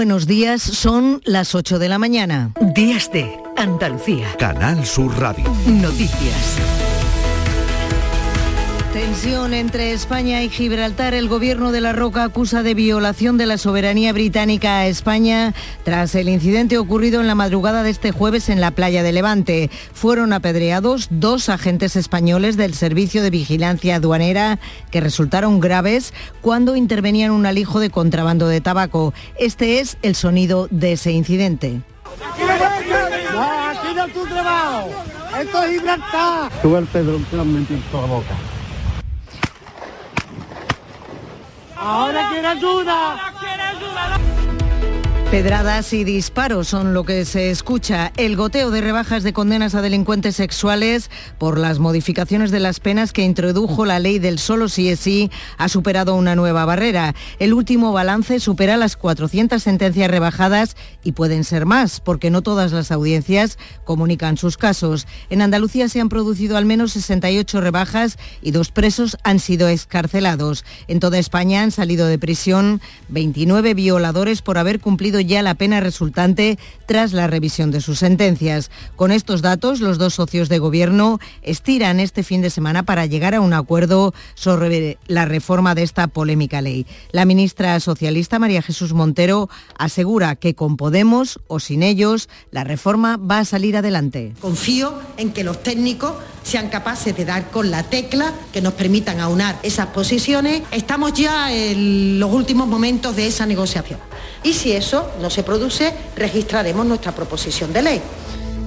Buenos días, son las 8 de la mañana. Días de Andalucía. Canal Sur Radio. Noticias. Tensión entre España y Gibraltar. El gobierno de la Roca acusa de violación de la soberanía británica a España tras el incidente ocurrido en la madrugada de este jueves en la playa de Levante. Fueron apedreados dos agentes españoles del Servicio de Vigilancia Aduanera que resultaron graves cuando intervenían un alijo de contrabando de tabaco. Este es el sonido de ese incidente. No, aquí no es tu trabajo. Esto es Gibraltar. Tú el Pedro te lo en toda la boca. Ahora quiere ayuda. Pedradas y disparos son lo que se escucha. El goteo de rebajas de condenas a delincuentes sexuales por las modificaciones de las penas que introdujo la ley del solo sí es sí ha superado una nueva barrera. El último balance supera las 400 sentencias rebajadas y pueden ser más, porque no todas las audiencias comunican sus casos. En Andalucía se han producido al menos 68 rebajas y dos presos han sido excarcelados. En toda España han salido de prisión 29 violadores por haber cumplido ya la pena resultante tras la revisión de sus sentencias. Con estos datos, los dos socios de gobierno estiran este fin de semana para llegar a un acuerdo sobre la reforma de esta polémica ley. La ministra socialista María Jesús Montero asegura que con Podemos o sin ellos la reforma va a salir adelante. Confío en que los técnicos sean capaces de dar con la tecla que nos permitan aunar esas posiciones. Estamos ya en los últimos momentos de esa negociación. Y si eso no se produce, registraremos nuestra proposición de ley.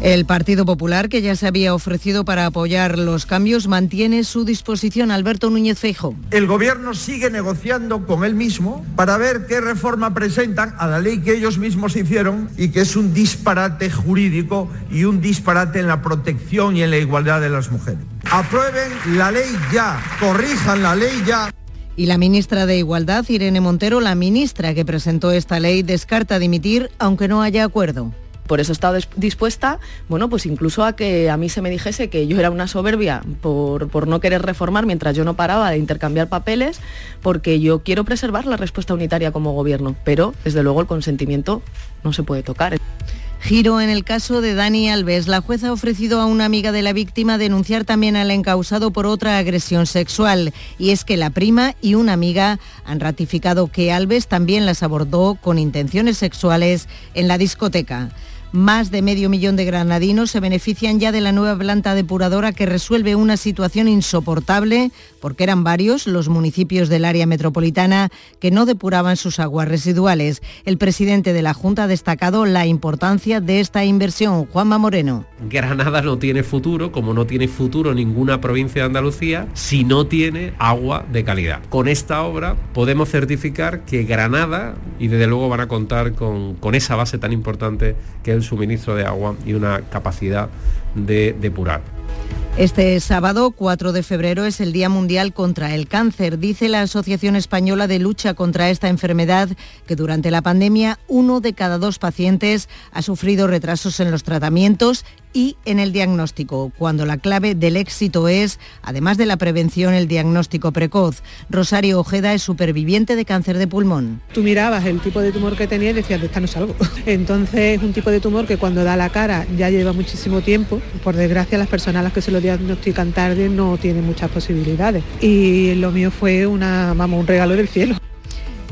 El Partido Popular, que ya se había ofrecido para apoyar los cambios, mantiene su disposición. Alberto Núñez Feijo. El Gobierno sigue negociando con él mismo para ver qué reforma presentan a la ley que ellos mismos hicieron y que es un disparate jurídico y un disparate en la protección y en la igualdad de las mujeres. Aprueben la ley ya, corrijan la ley ya. Y la ministra de Igualdad, Irene Montero, la ministra que presentó esta ley, descarta dimitir aunque no haya acuerdo. Por eso he estado dispuesta, bueno, pues incluso a que a mí se me dijese que yo era una soberbia por, por, no querer reformar mientras yo no paraba de intercambiar papeles, porque yo quiero preservar la respuesta unitaria como gobierno, pero desde luego el consentimiento no se puede tocar. Giro en el caso de Dani Alves. La jueza ha ofrecido a una amiga de la víctima denunciar también al encausado por otra agresión sexual. Y es que la prima y una amiga han ratificado que Alves también las abordó con intenciones sexuales en la discoteca. Más de medio millón de granadinos se benefician ya de la nueva planta depuradora que resuelve una situación insoportable porque eran varios los municipios del área metropolitana que no depuraban sus aguas residuales. El presidente de la Junta ha destacado la importancia de esta inversión. Juanma Moreno. Granada no tiene futuro, como no tiene futuro ninguna provincia de Andalucía, si no tiene agua de calidad. Con esta obra podemos certificar que Granada, y desde luego van a contar con, con esa base tan importante que es el suministro de agua y una capacidad de depurar. Este sábado, 4 de febrero, es el Día Mundial contra el Cáncer. Dice la Asociación Española de Lucha contra esta enfermedad que durante la pandemia uno de cada dos pacientes ha sufrido retrasos en los tratamientos y en el diagnóstico, cuando la clave del éxito es, además de la prevención, el diagnóstico precoz. Rosario Ojeda es superviviente de cáncer de pulmón. Tú mirabas el tipo de tumor que tenía y decías, de esta no salgo. Entonces es un tipo de tumor que cuando da la cara ya lleva muchísimo tiempo. Por desgracia las personas a las que se lo diagnostican tarde no tienen muchas posibilidades. Y lo mío fue una, vamos, un regalo del cielo.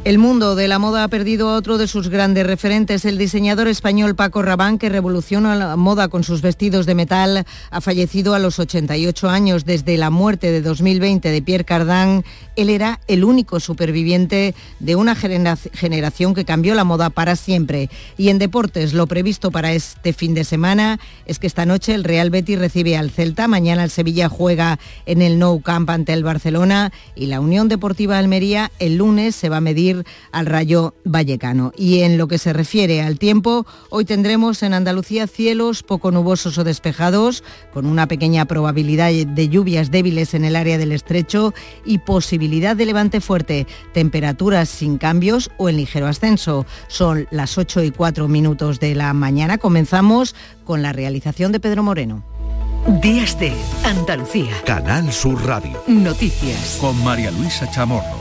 El mundo de la moda ha perdido a otro de sus grandes referentes, el diseñador español Paco Rabanne, que revolucionó la moda con sus vestidos de metal, ha fallecido a los 88 años. Desde la muerte de 2020 de Pierre Cardin, él era el único superviviente de una generación que cambió la moda para siempre. Y en deportes, lo previsto para este fin de semana es que esta noche el Real Betis recibe al Celta, mañana el Sevilla juega en el Nou Camp ante el Barcelona y la Unión Deportiva Almería el lunes se va a medir al Rayo Vallecano. Y en lo que se refiere al tiempo, hoy tendremos en Andalucía cielos poco nubosos o despejados, con una pequeña probabilidad de lluvias débiles en el área del estrecho y posibilidad de levante fuerte, temperaturas sin cambios o en ligero ascenso. Son las 8 y 4 minutos de la mañana. Comenzamos con la realización de Pedro Moreno. Días de Andalucía. Canal Sur Radio. Noticias. Con María Luisa Chamorro.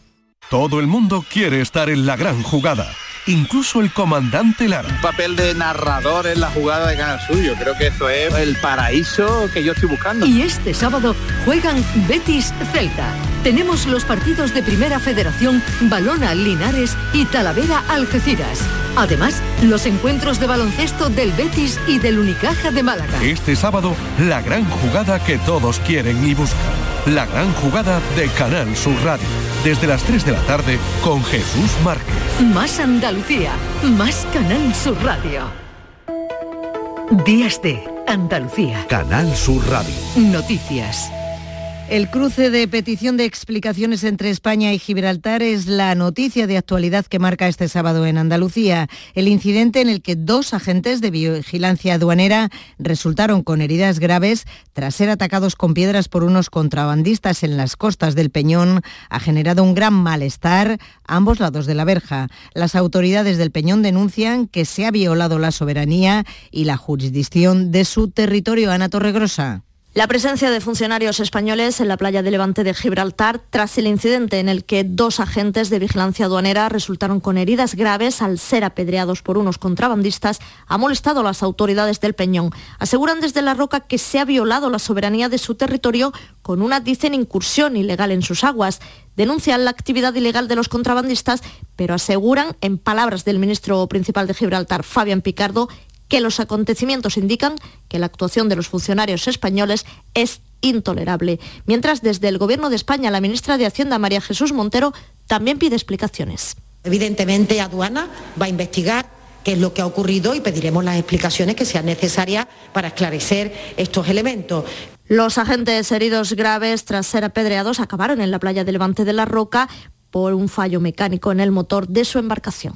Todo el mundo quiere estar en la gran jugada incluso el comandante Lara. Un papel de narrador en la jugada de Canal Suyo. Creo que esto es el paraíso que yo estoy buscando. Y este sábado juegan Betis Celta. Tenemos los partidos de Primera Federación, Balona Linares y Talavera Algeciras. Además, los encuentros de baloncesto del Betis y del Unicaja de Málaga. Este sábado, la gran jugada que todos quieren y buscan. La gran jugada de Canal Sur Radio. Desde las 3 de la tarde con Jesús Márquez. Más Andalucía, más Canal Sur Radio. Días de Andalucía. Canal Sur Radio. Noticias. El cruce de petición de explicaciones entre España y Gibraltar es la noticia de actualidad que marca este sábado en Andalucía. El incidente en el que dos agentes de vigilancia aduanera resultaron con heridas graves tras ser atacados con piedras por unos contrabandistas en las costas del Peñón ha generado un gran malestar a ambos lados de la verja. Las autoridades del Peñón denuncian que se ha violado la soberanía y la jurisdicción de su territorio. Ana Torregrosa. La presencia de funcionarios españoles en la playa de Levante de Gibraltar tras el incidente en el que dos agentes de vigilancia aduanera resultaron con heridas graves al ser apedreados por unos contrabandistas ha molestado a las autoridades del Peñón. Aseguran desde la Roca que se ha violado la soberanía de su territorio con una, dicen, incursión ilegal en sus aguas. Denuncian la actividad ilegal de los contrabandistas, pero aseguran, en palabras del ministro principal de Gibraltar, Fabián Picardo, que los acontecimientos indican que la actuación de los funcionarios españoles es intolerable. Mientras desde el Gobierno de España la ministra de Hacienda, María Jesús Montero, también pide explicaciones. Evidentemente, aduana va a investigar qué es lo que ha ocurrido y pediremos las explicaciones que sean necesarias para esclarecer estos elementos. Los agentes heridos graves tras ser apedreados acabaron en la playa de Levante de la Roca por un fallo mecánico en el motor de su embarcación.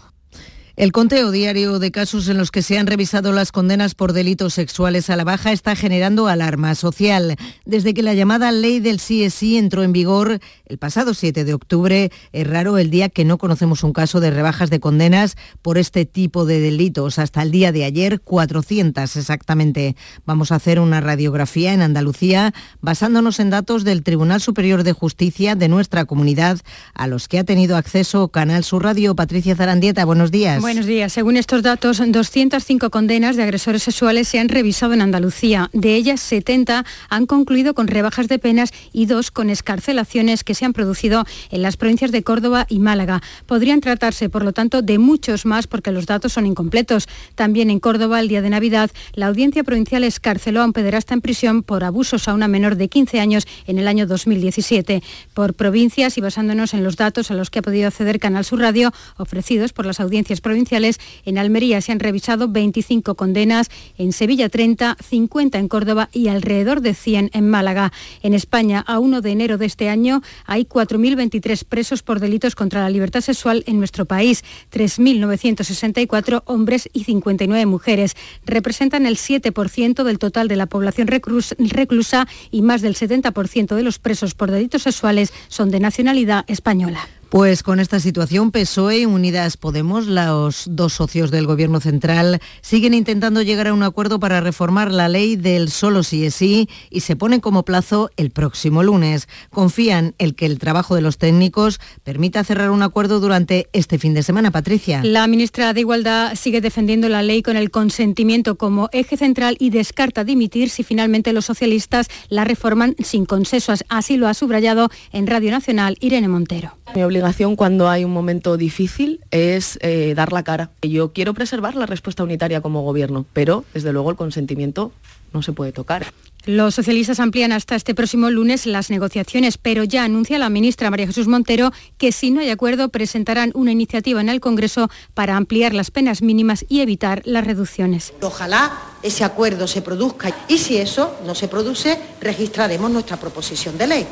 El conteo diario de casos en los que se han revisado las condenas por delitos sexuales a la baja está generando alarma social. Desde que la llamada ley del CSI entró en vigor el pasado 7 de octubre, es raro el día que no conocemos un caso de rebajas de condenas por este tipo de delitos. Hasta el día de ayer, 400 exactamente. Vamos a hacer una radiografía en Andalucía basándonos en datos del Tribunal Superior de Justicia de nuestra comunidad a los que ha tenido acceso Canal Sur Radio. Patricia Zarandieta, buenos días. Buenos días. Según estos datos, 205 condenas de agresores sexuales se han revisado en Andalucía. De ellas, 70 han concluido con rebajas de penas y dos con escarcelaciones que se han producido en las provincias de Córdoba y Málaga. Podrían tratarse, por lo tanto, de muchos más porque los datos son incompletos. También en Córdoba, el día de Navidad, la Audiencia Provincial escarceló a un pederasta en prisión por abusos a una menor de 15 años en el año 2017. Por provincias y basándonos en los datos a los que ha podido acceder Canal Sur Radio, ofrecidos por las audiencias provinciales, provinciales. En Almería se han revisado 25 condenas, en Sevilla 30, 50 en Córdoba y alrededor de 100 en Málaga. En España, a 1 de enero de este año, hay 4.023 presos por delitos contra la libertad sexual en nuestro país, 3.964 hombres y 59 mujeres. Representan el 7% del total de la población reclusa y más del 70% de los presos por delitos sexuales son de nacionalidad española. Pues con esta situación, PSOE y Unidas Podemos, los dos socios del Gobierno central, siguen intentando llegar a un acuerdo para reformar la ley del solo sí es sí y se ponen como plazo el próximo lunes. Confían en que el trabajo de los técnicos permita cerrar un acuerdo durante este fin de semana. Patricia. La ministra de Igualdad sigue defendiendo la ley con el consentimiento como eje central y descarta dimitir si finalmente los socialistas la reforman sin consensos. Así lo ha subrayado en Radio Nacional Irene Montero obligación cuando hay un momento difícil es eh, dar la cara. Yo quiero preservar la respuesta unitaria como gobierno, pero desde luego el consentimiento no se puede tocar. Los socialistas amplían hasta este próximo lunes las negociaciones, pero ya anuncia la ministra María Jesús Montero que si no hay acuerdo presentarán una iniciativa en el Congreso para ampliar las penas mínimas y evitar las reducciones. Ojalá ese acuerdo se produzca y si eso no se produce, registraremos nuestra proposición de ley.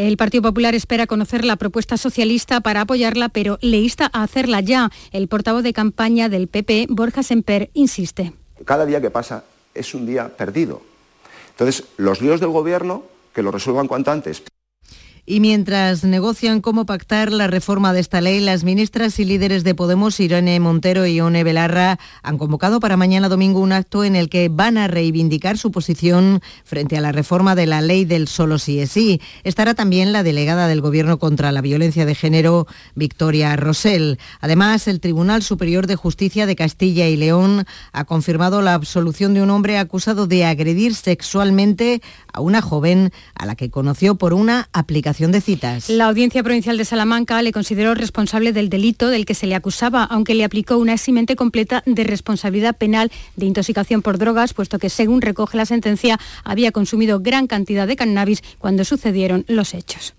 El Partido Popular espera conocer la propuesta socialista para apoyarla, pero le insta a hacerla ya. El portavoz de campaña del PP, Borja Semper, insiste. Cada día que pasa es un día perdido Entonces, los líos del gobierno, que lo resuelvan cuanto antes. Y mientras negocian cómo pactar la reforma de esta ley, las ministras y líderes de Podemos, Irene Montero y One Belarra, han convocado para mañana domingo un acto en el que van a reivindicar su posición frente a la reforma de la ley del solo sí es sí. Estará también la delegada del Gobierno contra la violencia de género, Victoria Rosell. Además, el Tribunal Superior de Justicia de Castilla y León ha confirmado la absolución de un hombre acusado de agredir sexualmente a una joven a la que conoció por una aplicación La Audiencia Provincial de Salamanca le consideró responsable del delito del que se le acusaba, aunque le aplicó una eximente completa de responsabilidad penal de intoxicación por drogas, puesto que, según recoge la sentencia, había consumido gran cantidad de cannabis cuando sucedieron los hechos.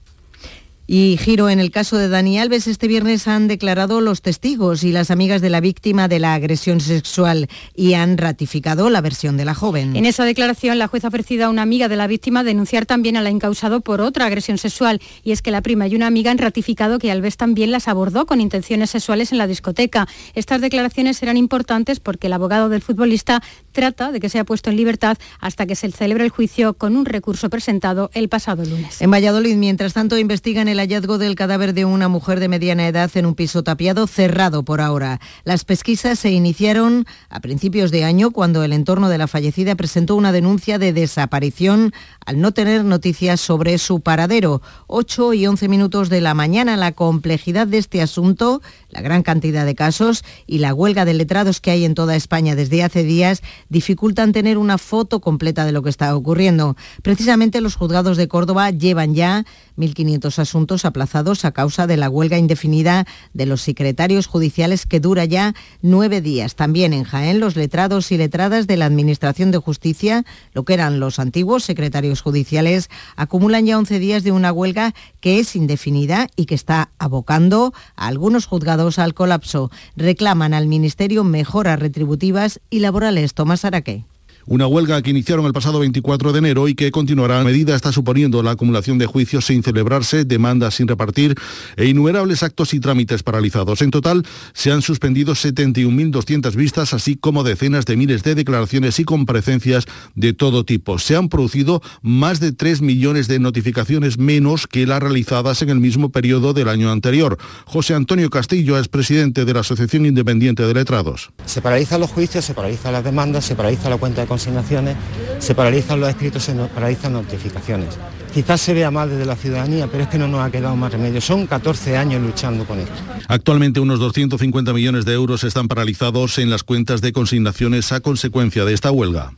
Y giro en el caso de Dani Alves, este viernes han declarado los testigos y las amigas de la víctima de la agresión sexual y han ratificado la versión de la joven. En esa declaración, la jueza ha ofrecido a una amiga de la víctima denunciar también a la incausado por otra agresión sexual. Y es que la prima y una amiga han ratificado que Alves también las abordó con intenciones sexuales en la discoteca. Estas declaraciones serán importantes porque el abogado del futbolista trata de que sea puesto en libertad hasta que se celebre el juicio con un recurso presentado el pasado lunes. En Valladolid, mientras tanto, investigan el hallazgo del cadáver de una mujer de mediana edad en un piso tapiado cerrado por ahora. Las pesquisas se iniciaron a principios de año cuando el entorno de la fallecida presentó una denuncia de desaparición al no tener noticias sobre su paradero. 8 y 11 minutos de la mañana, la complejidad de este asunto, la gran cantidad de casos y la huelga de letrados que hay en toda España desde hace días dificultan tener una foto completa de lo que está ocurriendo. Precisamente los juzgados de Córdoba llevan ya 1.500 asuntos aplazados a causa de la huelga indefinida de los secretarios judiciales que dura ya nueve días. También en Jaén los letrados y letradas de la Administración de Justicia, lo que eran los antiguos secretarios judiciales, acumulan ya 11 días de una huelga que es indefinida y que está abocando a algunos juzgados al colapso. Reclaman al Ministerio mejoras retributivas y laborales. Tomás Araque. Una huelga que iniciaron el pasado 24 de enero y que continuará. A medida está suponiendo la acumulación de juicios sin celebrarse, demandas sin repartir e innumerables actos y trámites paralizados. En total, se han suspendido 71.200 vistas, así como decenas de miles de declaraciones y comparecencias de todo tipo. Se han producido más de 3 millones de notificaciones menos que las realizadas en el mismo periodo del año anterior. José Antonio Castillo es presidente de la Asociación Independiente de Letrados. Se paralizan los juicios, se paralizan las demandas, se paraliza la cuenta de consignaciones, se paralizan los escritos, se paralizan notificaciones. Quizás se vea mal desde la ciudadanía, pero es que no nos ha quedado más remedio. Son 14 años luchando con esto. Actualmente unos 250 millones de euros están paralizados en las cuentas de consignaciones a consecuencia de esta huelga.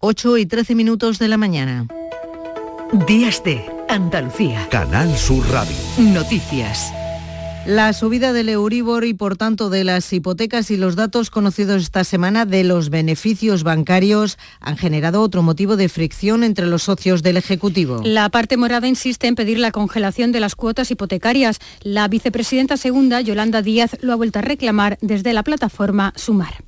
8 y 13 minutos de la mañana. Días de Andalucía. Canal Sur Radio. Noticias. La subida del Euribor y por tanto de las hipotecas y los datos conocidos esta semana de los beneficios bancarios han generado otro motivo de fricción entre los socios del Ejecutivo. La parte morada insiste en pedir la congelación de las cuotas hipotecarias. La vicepresidenta segunda, Yolanda Díaz, lo ha vuelto a reclamar desde la plataforma Sumar.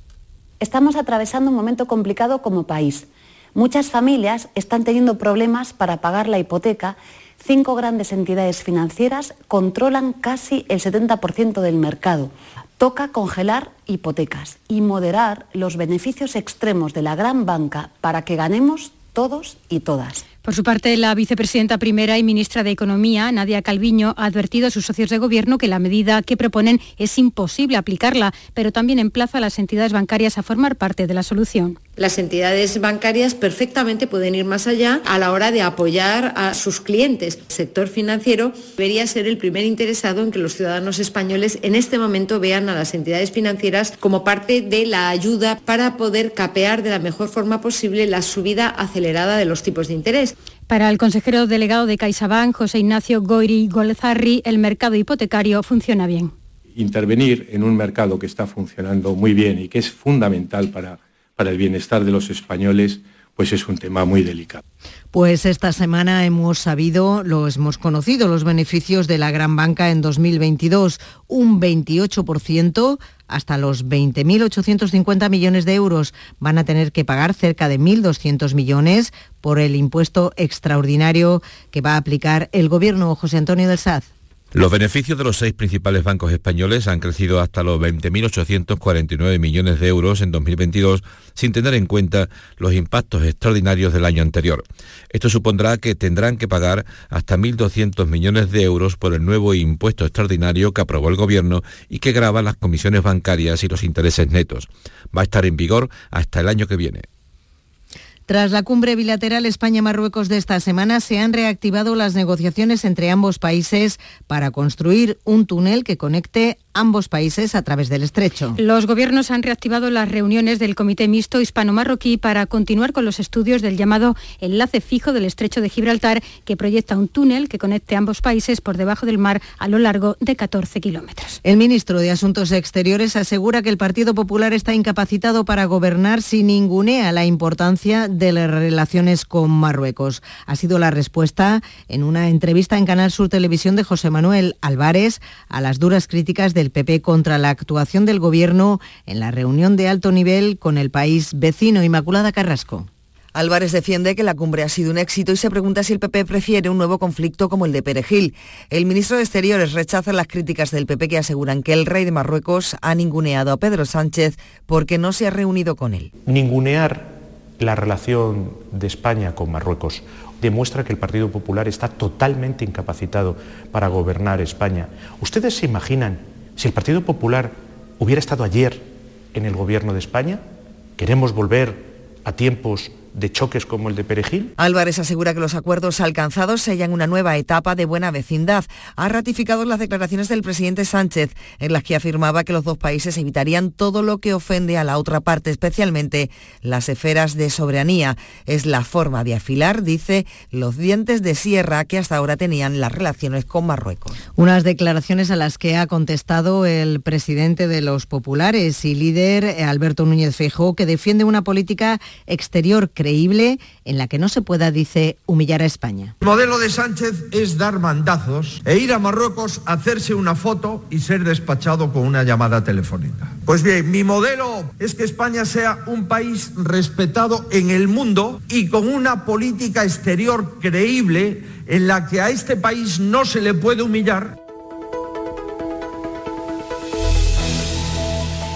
Estamos atravesando un momento complicado como país. Muchas familias están teniendo problemas para pagar la hipoteca cinco grandes entidades financieras controlan casi el 70% del mercado. Toca congelar hipotecas y moderar los beneficios extremos de la gran banca para que ganemos todos y todas. Por su parte, la vicepresidenta primera y ministra de Economía, Nadia Calviño, ha advertido a sus socios de gobierno que la medida que proponen es imposible aplicarla, pero también emplaza a las entidades bancarias a formar parte de la solución. Las entidades bancarias perfectamente pueden ir más allá a la hora de apoyar a sus clientes. El sector financiero debería ser el primer interesado en que los ciudadanos españoles en este momento vean a las entidades financieras como parte de la ayuda para poder capear de la mejor forma posible la subida acelerada de los tipos de interés. Para el consejero delegado de CaixaBank, José Ignacio Goiri Golzarri, el mercado hipotecario funciona bien. Intervenir en un mercado que está funcionando muy bien y que es fundamental para para el bienestar de los españoles, pues es un tema muy delicado. Pues esta semana hemos sabido, los hemos conocido los beneficios de la gran banca en 2022, un 28% hasta los 20.850 millones de euros. Van a tener que pagar cerca de 1.200 millones por el impuesto extraordinario que va a aplicar el gobierno José Antonio del Saz. Los beneficios de los seis principales bancos españoles han crecido hasta los 20.849 millones de euros en 2022, sin tener en cuenta los impactos extraordinarios del año anterior. Esto supondrá que tendrán que pagar hasta 1.200 millones de euros por el nuevo impuesto extraordinario que aprobó el Gobierno y que grava las comisiones bancarias y los intereses netos. Va a estar en vigor hasta el año que viene. Tras la cumbre bilateral España-Marruecos de esta semana, se han reactivado las negociaciones entre ambos países para construir un túnel que conecte ambos países a través del estrecho. Los gobiernos han reactivado las reuniones del Comité Mixto Hispano-Marroquí para continuar con los estudios del llamado enlace fijo del estrecho de Gibraltar, que proyecta un túnel que conecte ambos países por debajo del mar a lo largo de 14 kilómetros. El ministro de Asuntos Exteriores asegura que el Partido Popular está incapacitado para gobernar si ningunea la importancia de las relaciones con Marruecos. Ha sido la respuesta en una entrevista en Canal Sur Televisión de José Manuel Álvarez a las duras críticas de del PP contra la actuación del Gobierno en la reunión de alto nivel con el país vecino Inmaculada Carrasco. Álvarez defiende que la cumbre ha sido un éxito y se pregunta si el PP prefiere un nuevo conflicto como el de Perejil. El ministro de Exteriores rechaza las críticas del PP que aseguran que el rey de Marruecos ha ninguneado a Pedro Sánchez porque no se ha reunido con él. Ningunear la relación de España con Marruecos demuestra que el Partido Popular está totalmente incapacitado para gobernar España. ¿Ustedes se imaginan si el Partido Popular hubiera estado ayer en el gobierno de España, queremos volver a tiempos de choques como el de Perejil? Álvarez asegura que los acuerdos alcanzados sellan una nueva etapa de buena vecindad. Ha ratificado las declaraciones del presidente Sánchez, en las que afirmaba que los dos países evitarían todo lo que ofende a la otra parte, especialmente las esferas de soberanía. Es la forma de afilar, dice, los dientes de sierra que hasta ahora tenían las relaciones con Marruecos. Unas declaraciones a las que ha contestado el presidente de los populares y líder eh, Alberto Núñez Feijóo, que defiende una política exterior creíble en la que no se pueda, dice, humillar a España. El modelo de Sánchez es dar mandazos e ir a Marruecos a hacerse una foto y ser despachado con una llamada telefónica. Pues bien, mi modelo es que España sea un país respetado en el mundo y con una política exterior creíble en la que a este país no se le puede humillar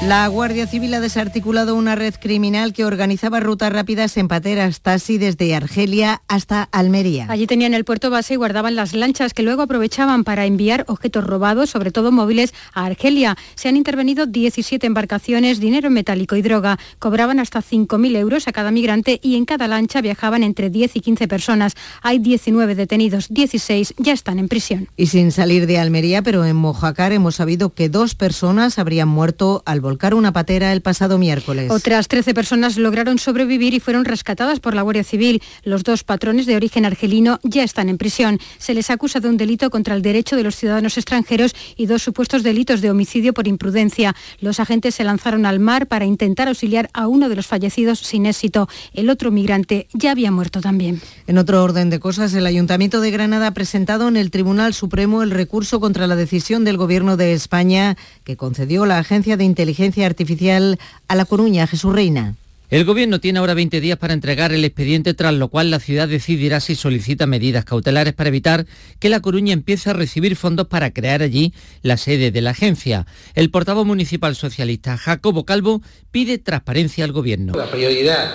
La Guardia Civil ha desarticulado una red criminal que organizaba rutas rápidas en pateras taxi desde Argelia hasta Almería. Allí tenían el puerto base y guardaban las lanchas que luego aprovechaban para enviar objetos robados, sobre todo móviles, a Argelia. Se han intervenido 17 embarcaciones, dinero metálico y droga. Cobraban hasta 5.000 euros a cada migrante y en cada lancha viajaban entre 10 y 15 personas. Hay 19 detenidos, 16 ya están en prisión. Y sin salir de Almería, pero en Mojácar hemos sabido que dos personas habrían muerto al volver una patera el pasado miércoles. Otras 13 personas lograron sobrevivir y fueron rescatadas por la Guardia Civil. Los dos patrones de origen argelino ya están en prisión. Se les acusa de un delito contra el derecho de los ciudadanos extranjeros y dos supuestos delitos de homicidio por imprudencia. Los agentes se lanzaron al mar para intentar auxiliar a uno de los fallecidos sin éxito. El otro migrante ya había muerto también. En otro orden de cosas, el Ayuntamiento de Granada ha presentado en el Tribunal Supremo el recurso contra la decisión del Gobierno de España que concedió la Agencia de Inteligencia artificial a La Coruña, Jesús Reina. El Gobierno tiene ahora 20 días para entregar el expediente, tras lo cual la ciudad decidirá si solicita medidas cautelares para evitar que La Coruña empiece a recibir fondos para crear allí la sede de la agencia. El portavoz municipal socialista Jacobo Calvo pide transparencia al Gobierno. La prioridad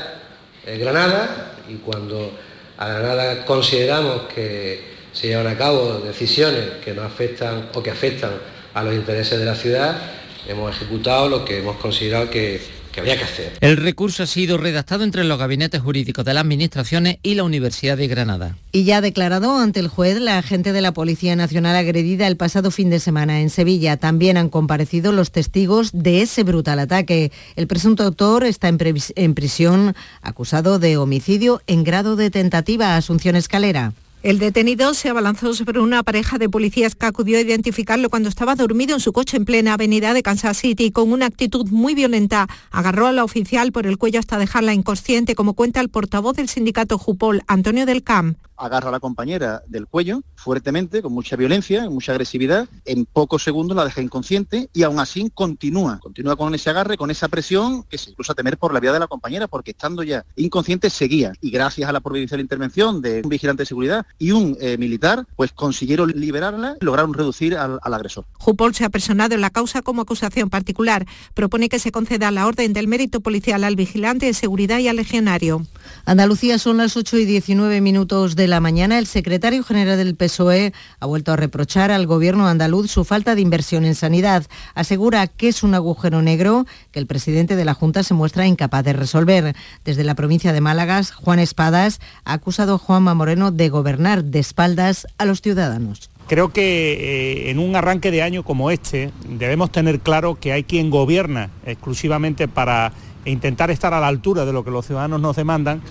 es Granada y cuando a Granada consideramos que se llevan a cabo decisiones que nos afectan o que afectan a los intereses de la ciudad, hemos ejecutado lo que hemos considerado que, había que hacer. El recurso ha sido redactado entre los gabinetes jurídicos de las administraciones y la Universidad de Granada. Y ya ha declarado ante el juez la agente de la Policía Nacional agredida el pasado fin de semana en Sevilla. También han comparecido los testigos de ese brutal ataque. El presunto autor está en, en prisión acusado de homicidio en grado de tentativa. Asunción Escalera. El detenido se abalanzó sobre una pareja de policías que acudió a identificarlo cuando estaba dormido en su coche en plena avenida de Kansas City. Con una actitud muy violenta, agarró a la oficial por el cuello hasta dejarla inconsciente, como cuenta el portavoz del sindicato Jupol, Antonio del Camp. Agarra a la compañera del cuello fuertemente, con mucha violencia, con mucha agresividad, en pocos segundos la deja inconsciente y aún así continúa, continúa con ese agarre, con esa presión que se incluso a temer por la vida de la compañera, porque estando ya inconsciente seguía. Y gracias a la providencial intervención de un vigilante de seguridad y un eh, militar, pues consiguieron liberarla y lograron reducir al, al agresor. Jupol se ha personado en la causa como acusación particular. Propone que se conceda la orden del mérito policial al vigilante de seguridad y al legionario. Andalucía son las 8 y 19 minutos de la mañana. El secretario general del PSOE ha vuelto a reprochar al gobierno andaluz su falta de inversión en sanidad. Asegura que es un agujero negro que el presidente de la Junta se muestra incapaz de resolver. Desde la provincia de Málaga, Juan Espadas ha acusado a Juanma Moreno de gobernar de espaldas a los ciudadanos. Creo que eh, en un arranque de año como este debemos tener claro que hay quien gobierna exclusivamente para intentar estar a la altura de lo que los ciudadanos nos demandan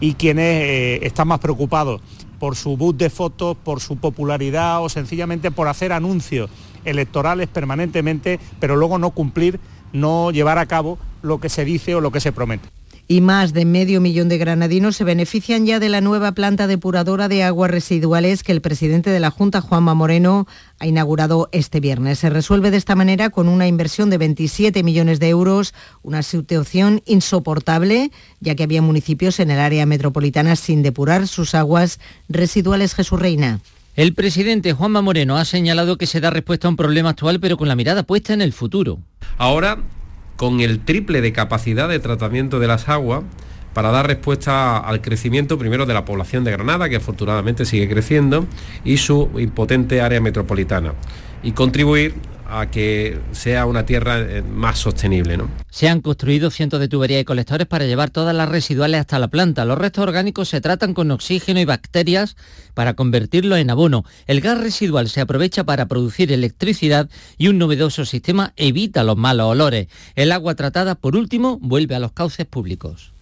y quienes eh, están más preocupados por su boot de fotos, por su popularidad o sencillamente por hacer anuncios electorales permanentemente, pero luego no cumplir, no llevar a cabo lo que se dice o lo que se promete y más de medio millón de granadinos se benefician ya de la nueva planta depuradora de aguas residuales que el presidente de la Junta, Juanma Moreno, ha inaugurado este viernes. Se resuelve de esta manera con una inversión de 27 millones de euros, una situación insoportable, ya que había municipios en el área metropolitana sin depurar sus aguas residuales. Jesús Reina. El presidente Juanma Moreno ha señalado que se da respuesta a un problema actual, pero con la mirada puesta en el futuro. Ahora con el triple de capacidad de tratamiento de las aguas para dar respuesta al crecimiento primero de la población de Granada, que afortunadamente sigue creciendo, y su impotente área metropolitana, y contribuir a que sea una tierra eh, más sostenible. ¿no? Se han construido cientos de tuberías y colectores para llevar todas las residuales hasta la planta. Los restos orgánicos se tratan con oxígeno y bacterias para convertirlo en abono. El gas residual se aprovecha para producir electricidad y un novedoso sistema evita los malos olores. El agua tratada, por último, vuelve a los cauces públicos.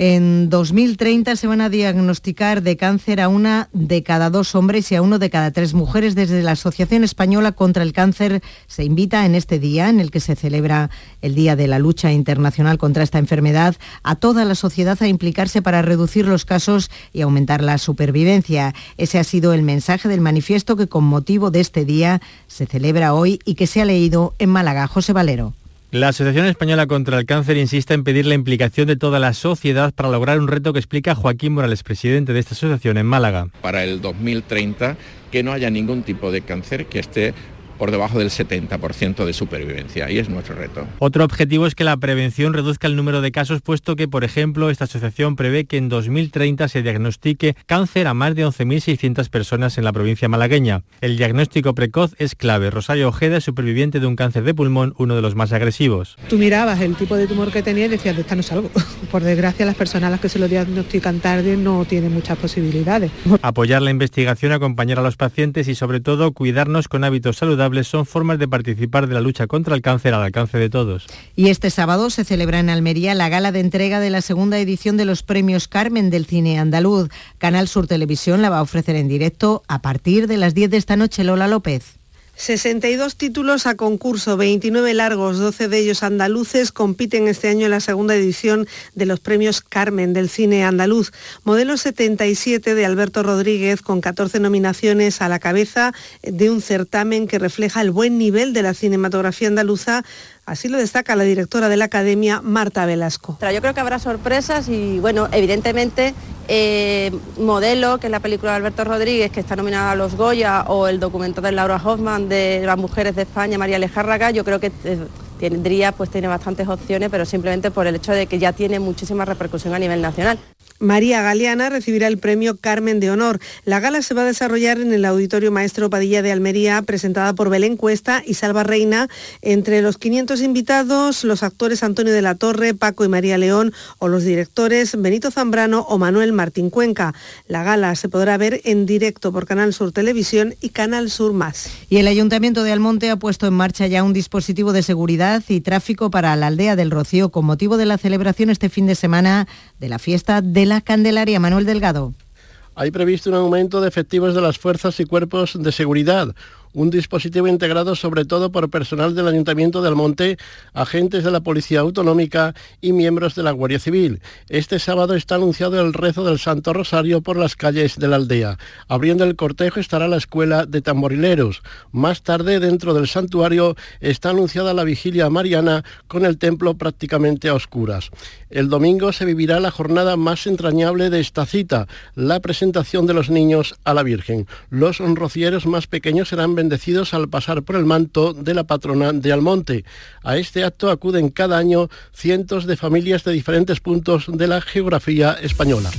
En 2030 se van a diagnosticar de cáncer a una de cada dos hombres y a uno de cada tres mujeres. Desde la Asociación Española contra el Cáncer se invita en este día, en el que se celebra el Día de la Lucha Internacional contra esta enfermedad, a toda la sociedad a implicarse para reducir los casos y aumentar la supervivencia. Ese ha sido el mensaje del manifiesto que con motivo de este día se celebra hoy y que se ha leído en Málaga. José Valero. La Asociación Española contra el Cáncer insiste en pedir la implicación de toda la sociedad para lograr un reto que explica Joaquín Morales, presidente de esta asociación en Málaga. Para el 2030, que no haya ningún tipo de cáncer que esté por debajo del 70% de supervivencia y es nuestro reto. Otro objetivo es que la prevención reduzca el número de casos, puesto que, por ejemplo, esta asociación prevé que en 2030 se diagnostique cáncer a más de 11.600 personas en la provincia malagueña. El diagnóstico precoz es clave. Rosario Ojeda es superviviente de un cáncer de pulmón, uno de los más agresivos. Tú mirabas el tipo de tumor que tenía y decías, de esta no salgo. Por desgracia, las personas a las que se lo diagnostican tarde no tienen muchas posibilidades. Apoyar la investigación, acompañar a los pacientes y sobre todo cuidarnos con hábitos saludables son formas de participar de la lucha contra el cáncer al alcance de todos. Y este sábado se celebra en Almería la gala de entrega de la segunda edición de los premios Carmen del cine andaluz. Canal Sur Televisión la va a ofrecer en directo a partir de las 10 de esta noche. Lola López. 62 títulos a concurso, 29 largos, 12 de ellos andaluces, compiten este año en la segunda edición de los premios Carmen del cine andaluz. Modelo 77 de Alberto Rodríguez, con 14 nominaciones a la cabeza de un certamen que refleja el buen nivel de la cinematografía andaluza Así lo destaca la directora de la Academia, Marta Velasco. Yo creo que habrá sorpresas y, bueno, evidentemente, eh, Modelo, que es la película de Alberto Rodríguez, que está nominada a los Goya, o el documental de Laura Hoffman de las mujeres de España, María Lejárraga, yo creo que... Eh, tendría, pues tiene bastantes opciones, pero simplemente por el hecho de que ya tiene muchísima repercusión a nivel nacional. María Galeana recibirá el premio Carmen de Honor. La gala se va a desarrollar en el Auditorio Maestro Padilla de Almería, presentada por Belén Cuesta y Salva Reina. Entre los 500 invitados, los actores Antonio de la Torre, Paco y María León o los directores Benito Zambrano o Manuel Martín Cuenca. La gala se podrá ver en directo por Canal Sur Televisión y Canal Sur Más. Y el Ayuntamiento de Almonte ha puesto en marcha ya un dispositivo de seguridad y tráfico para la aldea del Rocío con motivo de la celebración este fin de semana de la fiesta de la Candelaria. Manuel Delgado. Hay previsto un aumento de efectivos de las fuerzas y cuerpos de seguridad, un dispositivo integrado sobre todo por personal del Ayuntamiento de Almonte, agentes de la Policía Autonómica y miembros de la Guardia Civil. Este sábado está anunciado el rezo del Santo Rosario por las calles de la aldea. Abriendo el cortejo estará la Escuela de Tamborileros. Más tarde, dentro del santuario, está anunciada la vigilia mariana con el templo prácticamente a oscuras. El domingo se vivirá la jornada más entrañable de esta cita, la presentación de los niños a la Virgen. Los rocieros más pequeños serán bendecidos al pasar por el manto de la patrona de Almonte. A este acto acuden cada año cientos de familias de diferentes puntos de la geografía española.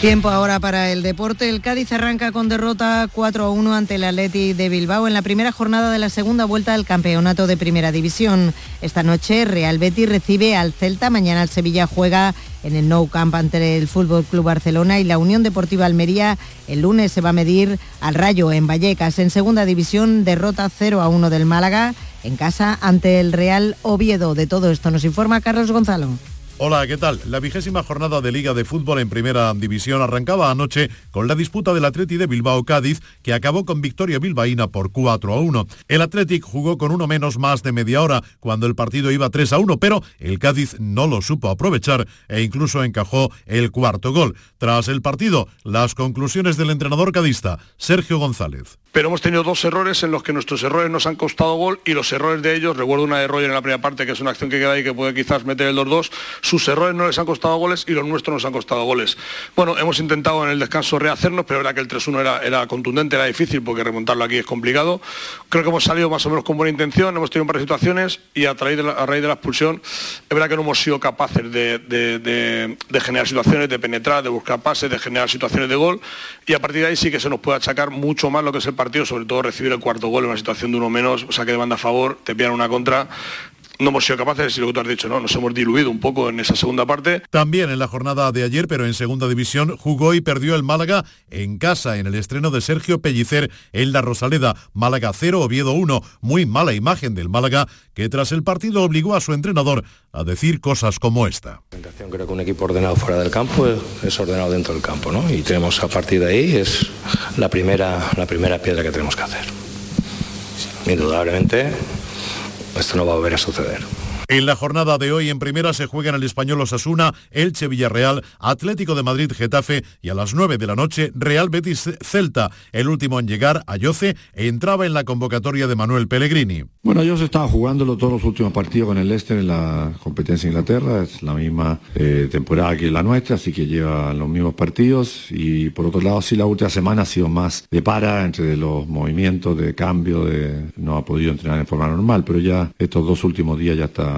Tiempo ahora para el deporte. El Cádiz arranca con derrota 4 a 1 ante el Atleti de Bilbao en la primera jornada de la segunda vuelta del campeonato de Primera División. Esta noche Real Betis recibe al Celta, mañana el Sevilla juega en el Nou Camp ante el Fútbol Club Barcelona y la Unión Deportiva Almería el lunes se va a medir al Rayo en Vallecas. En segunda división derrota 0 a 1 del Málaga en casa ante el Real Oviedo. De todo esto nos informa Carlos Gonzalo. Hola, ¿qué tal? La vigésima jornada de Liga de Fútbol en Primera División arrancaba anoche con la disputa del Atleti de Bilbao-Cádiz, que acabó con victoria bilbaína por 4 a 1. El Athletic jugó con uno menos más de media hora, cuando el partido iba 3 a 1, pero el Cádiz no lo supo aprovechar e incluso encajó el cuarto gol. Tras el partido, las conclusiones del entrenador cadista, Sergio González pero hemos tenido dos errores en los que nuestros errores nos han costado gol y los errores de ellos, recuerdo una de Roger en la primera parte, que es una acción que queda ahí que puede quizás meter el 2-2, sus errores no les han costado goles y los nuestros nos han costado goles. Bueno, hemos intentado en el descanso rehacernos, pero era que el 3-1 era, era, contundente, era difícil porque remontarlo aquí es complicado. Creo que hemos salido más o menos con buena intención, hemos tenido un par de situaciones y a, raíz de la, raíz de la expulsión es verdad que no hemos sido capaces de, de, de generar situaciones, de penetrar, de buscar pases, de generar situaciones de gol y a partir de ahí sí que se nos puede achacar mucho más lo que es el partido, sobre todo recibir el cuarto gol en una situación de uno menos, o sea que demanda a favor, te pillan una contra no hemos sido capaces, y lo que tú has dicho, ¿no? Nos hemos diluido un poco en esa segunda parte. También en la jornada de ayer, pero en segunda división, jugó y perdió el Málaga en casa en el estreno de Sergio Pellicer en la Rosaleda. Málaga 0, Oviedo 1. Muy mala imagen del Málaga, que tras el partido obligó a su entrenador a decir cosas como esta. Creo que un equipo ordenado fuera del campo es ordenado dentro del campo, ¿no? Y tenemos a partir de ahí, es la primera, la primera piedra que tenemos que hacer. Indudablemente esto no va a volver a suceder. En la jornada de hoy en primera se juegan el español Osasuna, Elche Villarreal, Atlético de Madrid Getafe y a las 9 de la noche Real Betis Celta. El último en llegar, Ayoce, entraba en la convocatoria de Manuel Pellegrini. Bueno, ellos estaban jugándolo todos los últimos partidos con el Leicester en la competencia de Inglaterra, es la misma eh, temporada que la nuestra, así que llevan los mismos partidos y por otro lado sí la última semana ha sido más de para entre los movimientos de cambio, no ha podido entrenar en forma normal, pero ya estos dos últimos días ya está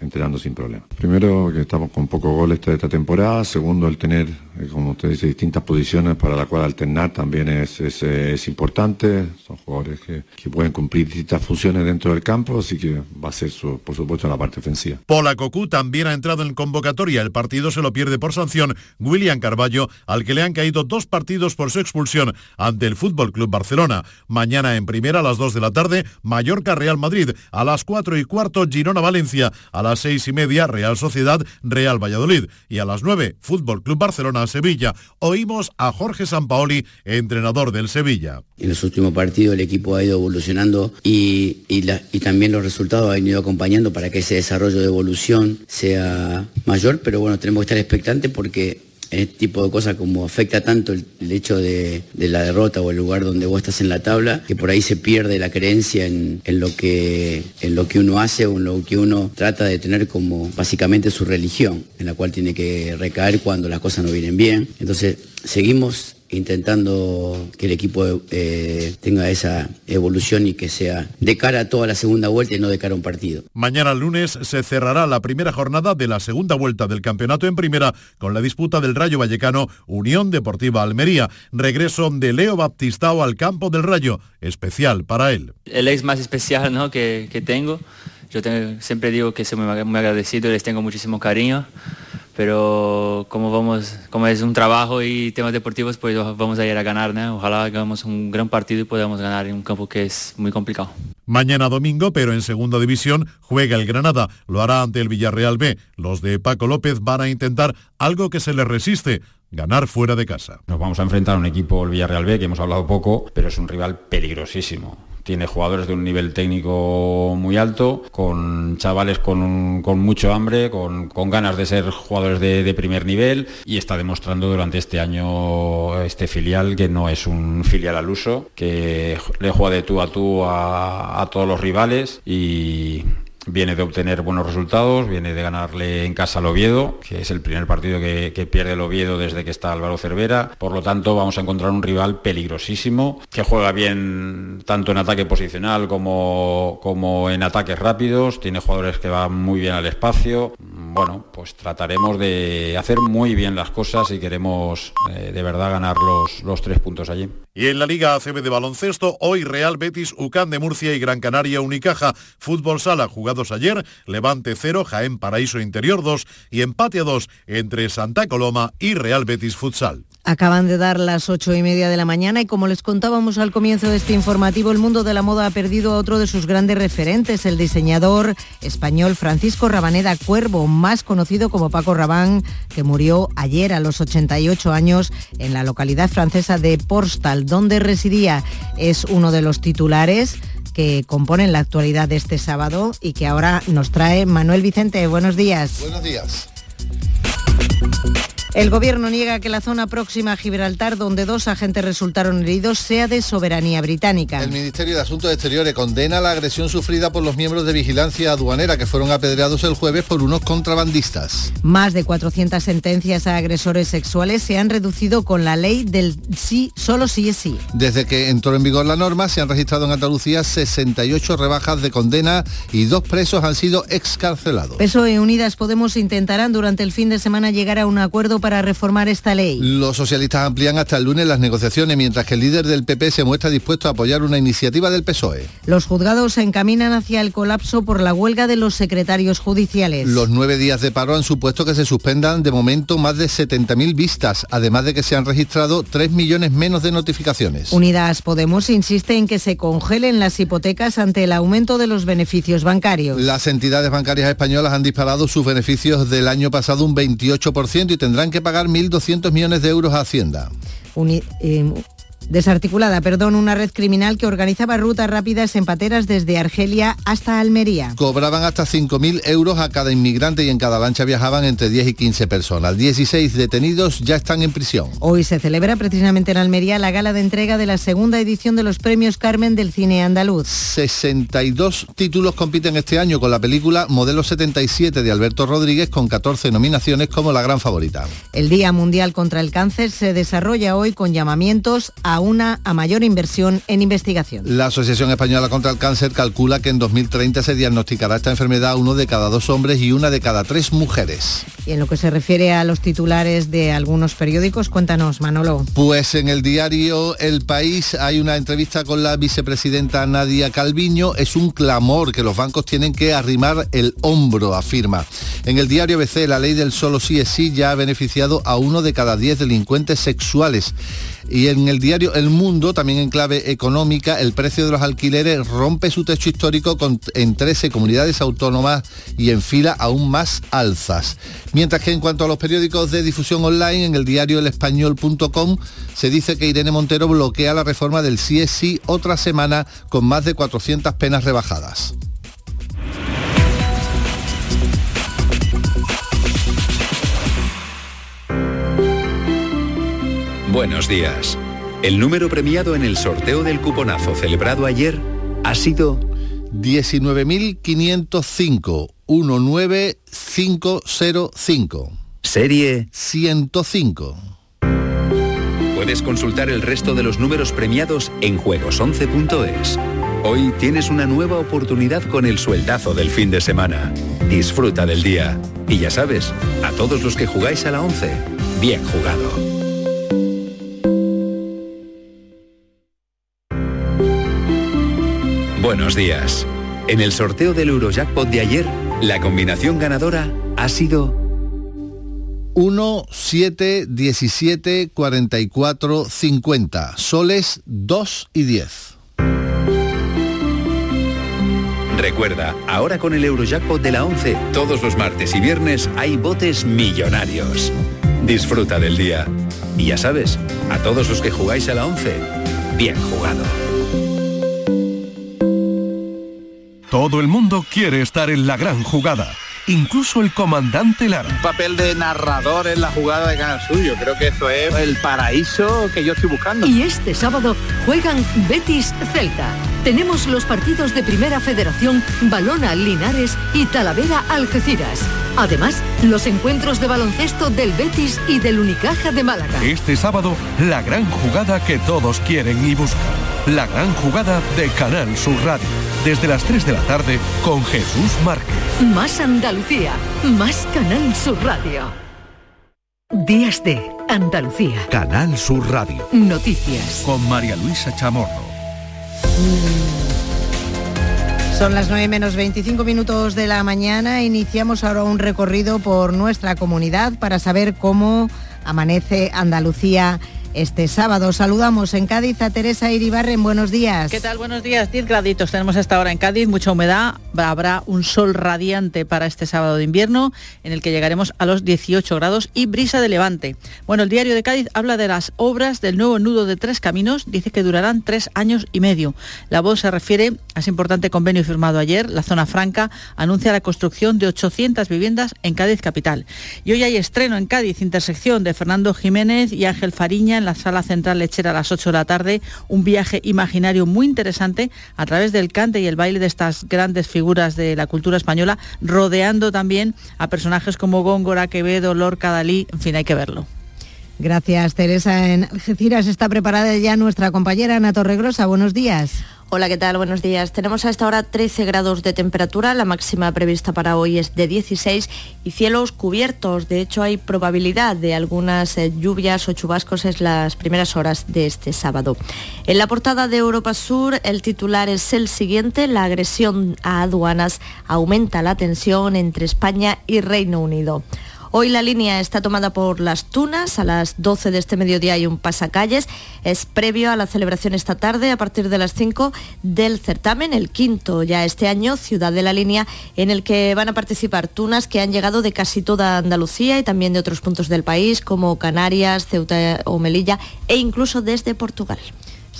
entrenando sin problema. Primero, que estamos con poco gol esta, esta temporada. Segundo, el tener, eh, como usted dice, distintas posiciones para la cual alternar también es, es, es importante. Son jugadores que, que, pueden cumplir distintas funciones dentro del campo, así que va a ser, su, por supuesto, la parte ofensiva. Pola Cocu también ha entrado en convocatoria. El partido se lo pierde por sanción William Carballo, al que le han caído dos partidos por su expulsión ante el Fútbol Club Barcelona. Mañana en primera a las 2 de la tarde, Mallorca Real Madrid. A las 4 y cuarto, Girona Valencia. A las seis y media Real Sociedad, Real Valladolid y a las nueve Fútbol Club Barcelona, Sevilla. Oímos a Jorge Sampaoli, entrenador del Sevilla. En los últimos partidos el equipo ha ido evolucionando y, y, y también los resultados han ido acompañando para que ese desarrollo de evolución sea mayor, pero bueno, tenemos que estar expectantes porque este tipo de cosas como afecta tanto el, hecho de, de, la derrota o el lugar donde vos estás en la tabla, que por ahí se pierde la creencia en, en, lo que, en lo que uno hace o en lo que uno trata de tener como básicamente su religión, en la cual tiene que recaer cuando las cosas no vienen bien. Entonces, seguimos intentando que el equipo eh, tenga esa evolución y que sea de cara a toda la segunda vuelta y no de cara a un partido. Mañana lunes se cerrará la primera jornada de la segunda vuelta del campeonato en primera con la disputa del Rayo Vallecano Unión Deportiva Almería. Regreso de Leo Baptistao al campo del Rayo, especial para él. El ex más especial ¿no? que, que tengo. Yo tengo, siempre digo que soy muy, muy agradecido y les tengo muchísimo cariño pero como vamos, como es un trabajo y temas deportivos, pues vamos a ir a ganar, ¿no? Ojalá hagamos un gran partido y podamos ganar en un campo que es muy complicado. Mañana domingo, pero en segunda división, juega el Granada. Lo hará ante el Villarreal B. Los de Paco López van a intentar algo que se les resiste, ganar fuera de casa. Nos vamos a enfrentar a un equipo, el Villarreal B, que hemos hablado poco, pero es un rival peligrosísimo. Tiene jugadores de un nivel técnico muy alto, con chavales con, mucho hambre, con, ganas de ser jugadores de, primer nivel y está demostrando durante este año este filial que no es un filial al uso, que le juega de tú a tú a todos los rivales y, viene de obtener buenos resultados, viene de ganarle en casa al Oviedo, que es el primer partido que, pierde el Oviedo desde que está Álvaro Cervera. Por lo tanto, vamos a encontrar un rival peligrosísimo, que juega bien tanto en ataque posicional como, como en ataques rápidos, tiene jugadores que van muy bien al espacio. Bueno, pues trataremos de hacer muy bien las cosas y queremos eh, de verdad ganar los, los tres puntos allí. Y en la Liga ACB de baloncesto, hoy Real Betis, UCAN de Murcia y Gran Canaria Unicaja. Fútbol Sala ayer, Levante 0, Jaén Paraíso Interior 2 y empate a 2 entre Santa Coloma y Real Betis Futsal. Acaban de dar las ocho y media de la mañana y como les contábamos al comienzo de este informativo, el mundo de la moda ha perdido a otro de sus grandes referentes, el diseñador español Francisco Rabaneda Cuervo, más conocido como Paco Rabán, que murió ayer a los 88 años en la localidad francesa de Porstal, donde residía. Es uno de los titulares que componen la actualidad de este sábado y que ahora nos trae Manuel Vicente. Buenos días. Buenos días. El gobierno niega que la zona próxima a Gibraltar, donde dos agentes resultaron heridos, sea de soberanía británica. El Ministerio de Asuntos Exteriores condena la agresión sufrida por los miembros de vigilancia aduanera que fueron apedreados el jueves por unos contrabandistas. Más de 400 sentencias a agresores sexuales se han reducido con la ley del sí, solo sí es sí. Desde que entró en vigor la norma, se han registrado en Andalucía 68 rebajas de condena y dos presos han sido excarcelados. PSOE Unidas Podemos intentarán durante el fin de semana llegar a un acuerdo para reformar esta ley. Los socialistas amplían hasta el lunes las negociaciones, mientras que el líder del PP se muestra dispuesto a apoyar una iniciativa del PSOE. Los juzgados se encaminan hacia el colapso por la huelga de los secretarios judiciales. Los nueve días de paro han supuesto que se suspendan de momento más de 70.000 vistas, además de que se han registrado 3 millones menos de notificaciones. Unidas Podemos insiste en que se congelen las hipotecas ante el aumento de los beneficios bancarios. Las entidades bancarias españolas han disparado sus beneficios del año pasado un 28% y tendrán que pagar 1.200 millones de euros a Hacienda. Eh, desarticulada, perdón, una red criminal que organizaba rutas rápidas en pateras desde Argelia hasta Almería. Cobraban hasta 5.000 euros a cada inmigrante y en cada lancha viajaban entre 10 y 15 personas. 16 detenidos ya están en prisión. Hoy se celebra precisamente en Almería la gala de entrega de la segunda edición de los premios Carmen del cine andaluz. 62 títulos compiten este año con la película Modelo 77 de Alberto Rodríguez con 14 nominaciones como la gran favorita. El Día Mundial contra el Cáncer se desarrolla hoy con llamamientos a una a mayor inversión en investigación. La Asociación Española contra el Cáncer calcula que en 2030 se diagnosticará esta enfermedad a uno de cada dos hombres y una de cada tres mujeres. Y en lo que se refiere a los titulares de algunos periódicos, cuéntanos, Manolo. Pues en el diario El País hay una entrevista con la vicepresidenta Nadia Calviño. Es un clamor que los bancos tienen que arrimar el hombro, afirma. En el diario BC, la ley del solo sí es sí ya ha beneficiado a uno de cada diez delincuentes sexuales. Y en el diario El Mundo, también en clave económica, el precio de los alquileres rompe su techo histórico en 13 comunidades autónomas y en fila aún más alzas. Mientras que en cuanto a los periódicos de difusión online, en el diario elespañol.com se dice que Irene Montero bloquea la reforma del CSI otra semana con más de 400 penas rebajadas. Buenos días. El número premiado en el sorteo del cuponazo celebrado ayer ha sido 19.505 19505. Serie 105. Puedes consultar el resto de los números premiados en juegos11.es. Hoy tienes una nueva oportunidad con el sueldazo del fin de semana. Disfruta del día. Y ya sabes, a todos los que jugáis a la 11, bien jugado. Buenos días. En el sorteo del Eurojackpot de ayer, la combinación ganadora ha sido 1, 7, 17, 44, 50. Soles 2 y 10. Recuerda, ahora con el Eurojackpot de la 11, todos los martes y viernes hay botes millonarios. Disfruta del día. Y ya sabes, a todos los que jugáis a la 11, bien jugado. Todo el mundo quiere estar en la gran jugada. Incluso el comandante Lara. Un papel de narrador en la jugada de Canal Suyo. Creo que eso es el paraíso que yo estoy buscando. Y este sábado juegan Betis Celta. Tenemos los partidos de Primera Federación, Balona Linares y Talavera Algeciras. Además, los encuentros de baloncesto del Betis y del Unicaja de Málaga. Este sábado, la gran jugada que todos quieren y buscan. La gran jugada de Canal Sur Radio. Desde las 3 de la tarde con Jesús Márquez. Más Andalucía, más Canal Sur Radio. Días de Andalucía. Canal Sur Radio. Noticias. Con María Luisa Chamorro. Son las 9 menos 25 minutos de la mañana. Iniciamos ahora un recorrido por nuestra comunidad para saber cómo amanece Andalucía este sábado. Saludamos en Cádiz a Teresa Iribarren. Buenos días. ¿Qué tal? Buenos días. 10 graditos tenemos hasta ahora en Cádiz, mucha humedad. Habrá un sol radiante para este sábado de invierno, en el que llegaremos a los 18 grados y brisa de levante. Bueno, el diario de Cádiz habla de las obras del nuevo nudo de tres caminos. Dice que durarán tres años y medio. La voz se refiere a ese importante convenio firmado ayer. La zona franca anuncia la construcción de 800 viviendas en Cádiz capital. Y hoy hay estreno en Cádiz, intersección de Fernando Jiménez y Ángel Fariña en la sala central lechera a las 8 de la tarde, un viaje imaginario muy interesante a través del cante y el baile de estas grandes figuras de la cultura española, rodeando también a personajes como Góngora, Quevedo, Lorca, Dalí, en fin, hay que verlo. Gracias, Teresa. En Algeciras está preparada ya nuestra compañera Ana Torregrosa. Buenos días. Hola, ¿qué tal? Buenos días. Tenemos a esta hora 13 grados de temperatura, la máxima prevista para hoy es de 16 y cielos cubiertos. De hecho, hay probabilidad de algunas eh, lluvias o chubascos en las primeras horas de este sábado. En la portada de Europa Sur, el titular es el siguiente, la agresión a aduanas aumenta la tensión entre España y Reino Unido. Hoy la línea está tomada por las Tunas. A las 12 de este mediodía hay un pasacalles. Es previo a la celebración esta tarde a partir de las 5 del certamen, el quinto ya este año, Ciudad de la Línea, en el que van a participar Tunas que han llegado de casi toda Andalucía y también de otros puntos del país como Canarias, Ceuta o Melilla e incluso desde Portugal.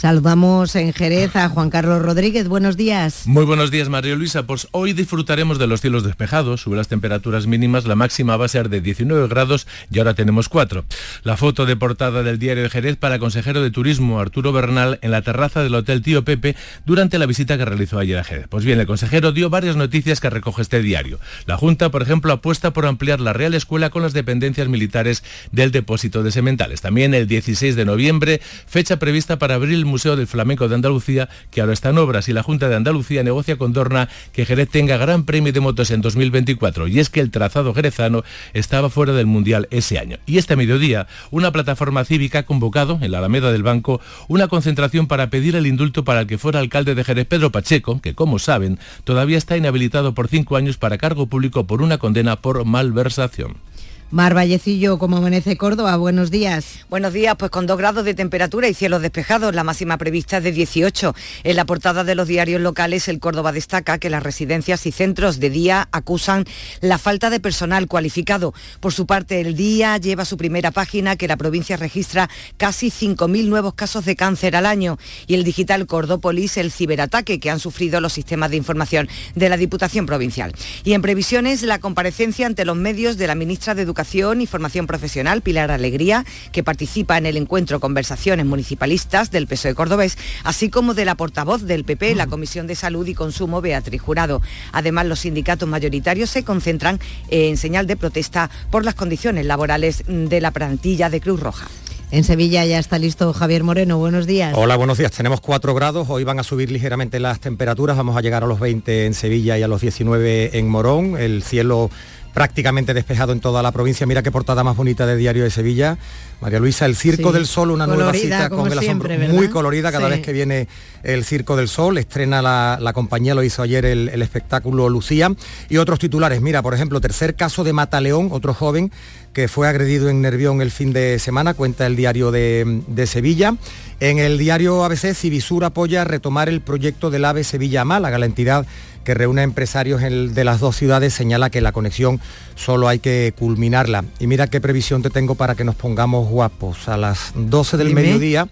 Saludamos en Jerez a Juan Carlos Rodríguez. Buenos días. Muy buenos días, María Luisa. Pues hoy disfrutaremos de los cielos despejados. Sube las temperaturas mínimas. La máxima va a ser de 19 grados y ahora tenemos 4. La foto de portada del diario de Jerez para consejero de Turismo, Arturo Bernal, en la terraza del Hotel Tío Pepe durante la visita que realizó ayer a Jerez. Pues bien, el consejero dio varias noticias que recoge este diario. La Junta, por ejemplo, apuesta por ampliar la Real Escuela con las dependencias militares del depósito de sementales. También el 16 de noviembre, fecha prevista para abrir Museo del Flamenco de Andalucía, que ahora está en obras, y la Junta de Andalucía negocia con Dorna que Jerez tenga gran premio de motos en 2024. Y es que el trazado jerezano estaba fuera del Mundial ese año. Y este mediodía, una plataforma cívica ha convocado, en la Alameda del Banco, una concentración para pedir el indulto para el que fuera alcalde de Jerez, Pedro Pacheco, que como saben, todavía está inhabilitado por cinco años para cargo público por una condena por malversación. Mar Vallecillo, como amanece Córdoba, buenos días. Buenos días, pues con dos grados de temperatura y cielos despejados, la máxima prevista es de 18. En la portada de los diarios locales, el Córdoba destaca que las residencias y centros de día acusan la falta de personal cualificado. Por su parte, el día lleva su primera página que la provincia registra casi 5.000 nuevos casos de cáncer al año y el digital Cordópolis, el ciberataque que han sufrido los sistemas de información de la Diputación Provincial. Y en previsiones, la comparecencia ante los medios de la ministra de Educación y Formación Profesional, Pilar Alegría, que participa en el encuentro Conversaciones Municipalistas del PSOE Cordobés, así como de la portavoz del PP en la Comisión de Salud y Consumo, Beatriz Jurado. Además, los sindicatos mayoritarios se concentran en señal de protesta por las condiciones laborales de la plantilla de Cruz Roja. En Sevilla ya está listo Javier Moreno. Buenos días. Hola, buenos días. Tenemos 4 grados. Hoy van a subir ligeramente las temperaturas. Vamos a llegar a los 20 en Sevilla y a los 19 en Morón. El cielo prácticamente despejado en toda la provincia. Mira qué portada más bonita de Diario de Sevilla. María Luisa, el Circo del Sol, una nueva cita con el asombro. Muy colorida cada vez que viene el Circo del Sol. Estrena la, compañía, lo hizo ayer el, espectáculo Lucía. Y otros titulares. Mira, por ejemplo, tercer caso de Mataleón, otro joven que fue agredido en Nervión el fin de semana, cuenta el diario de, de Sevilla. En el diario ABC, Civisur apoya retomar el proyecto del AVE Sevilla-Málaga. La entidad que reúne empresarios de las dos ciudades señala que la conexión solo hay que culminarla. Y mira qué previsión te tengo para que nos pongamos guapos. A las 12 del mediodía,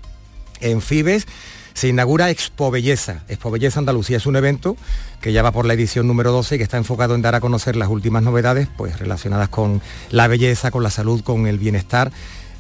en Fibes, se inaugura Expo Belleza. Expo Belleza Andalucía es un evento que ya va por la edición número 12 y que está enfocado en dar a conocer las últimas novedades pues, relacionadas con la belleza, con la salud, con el bienestar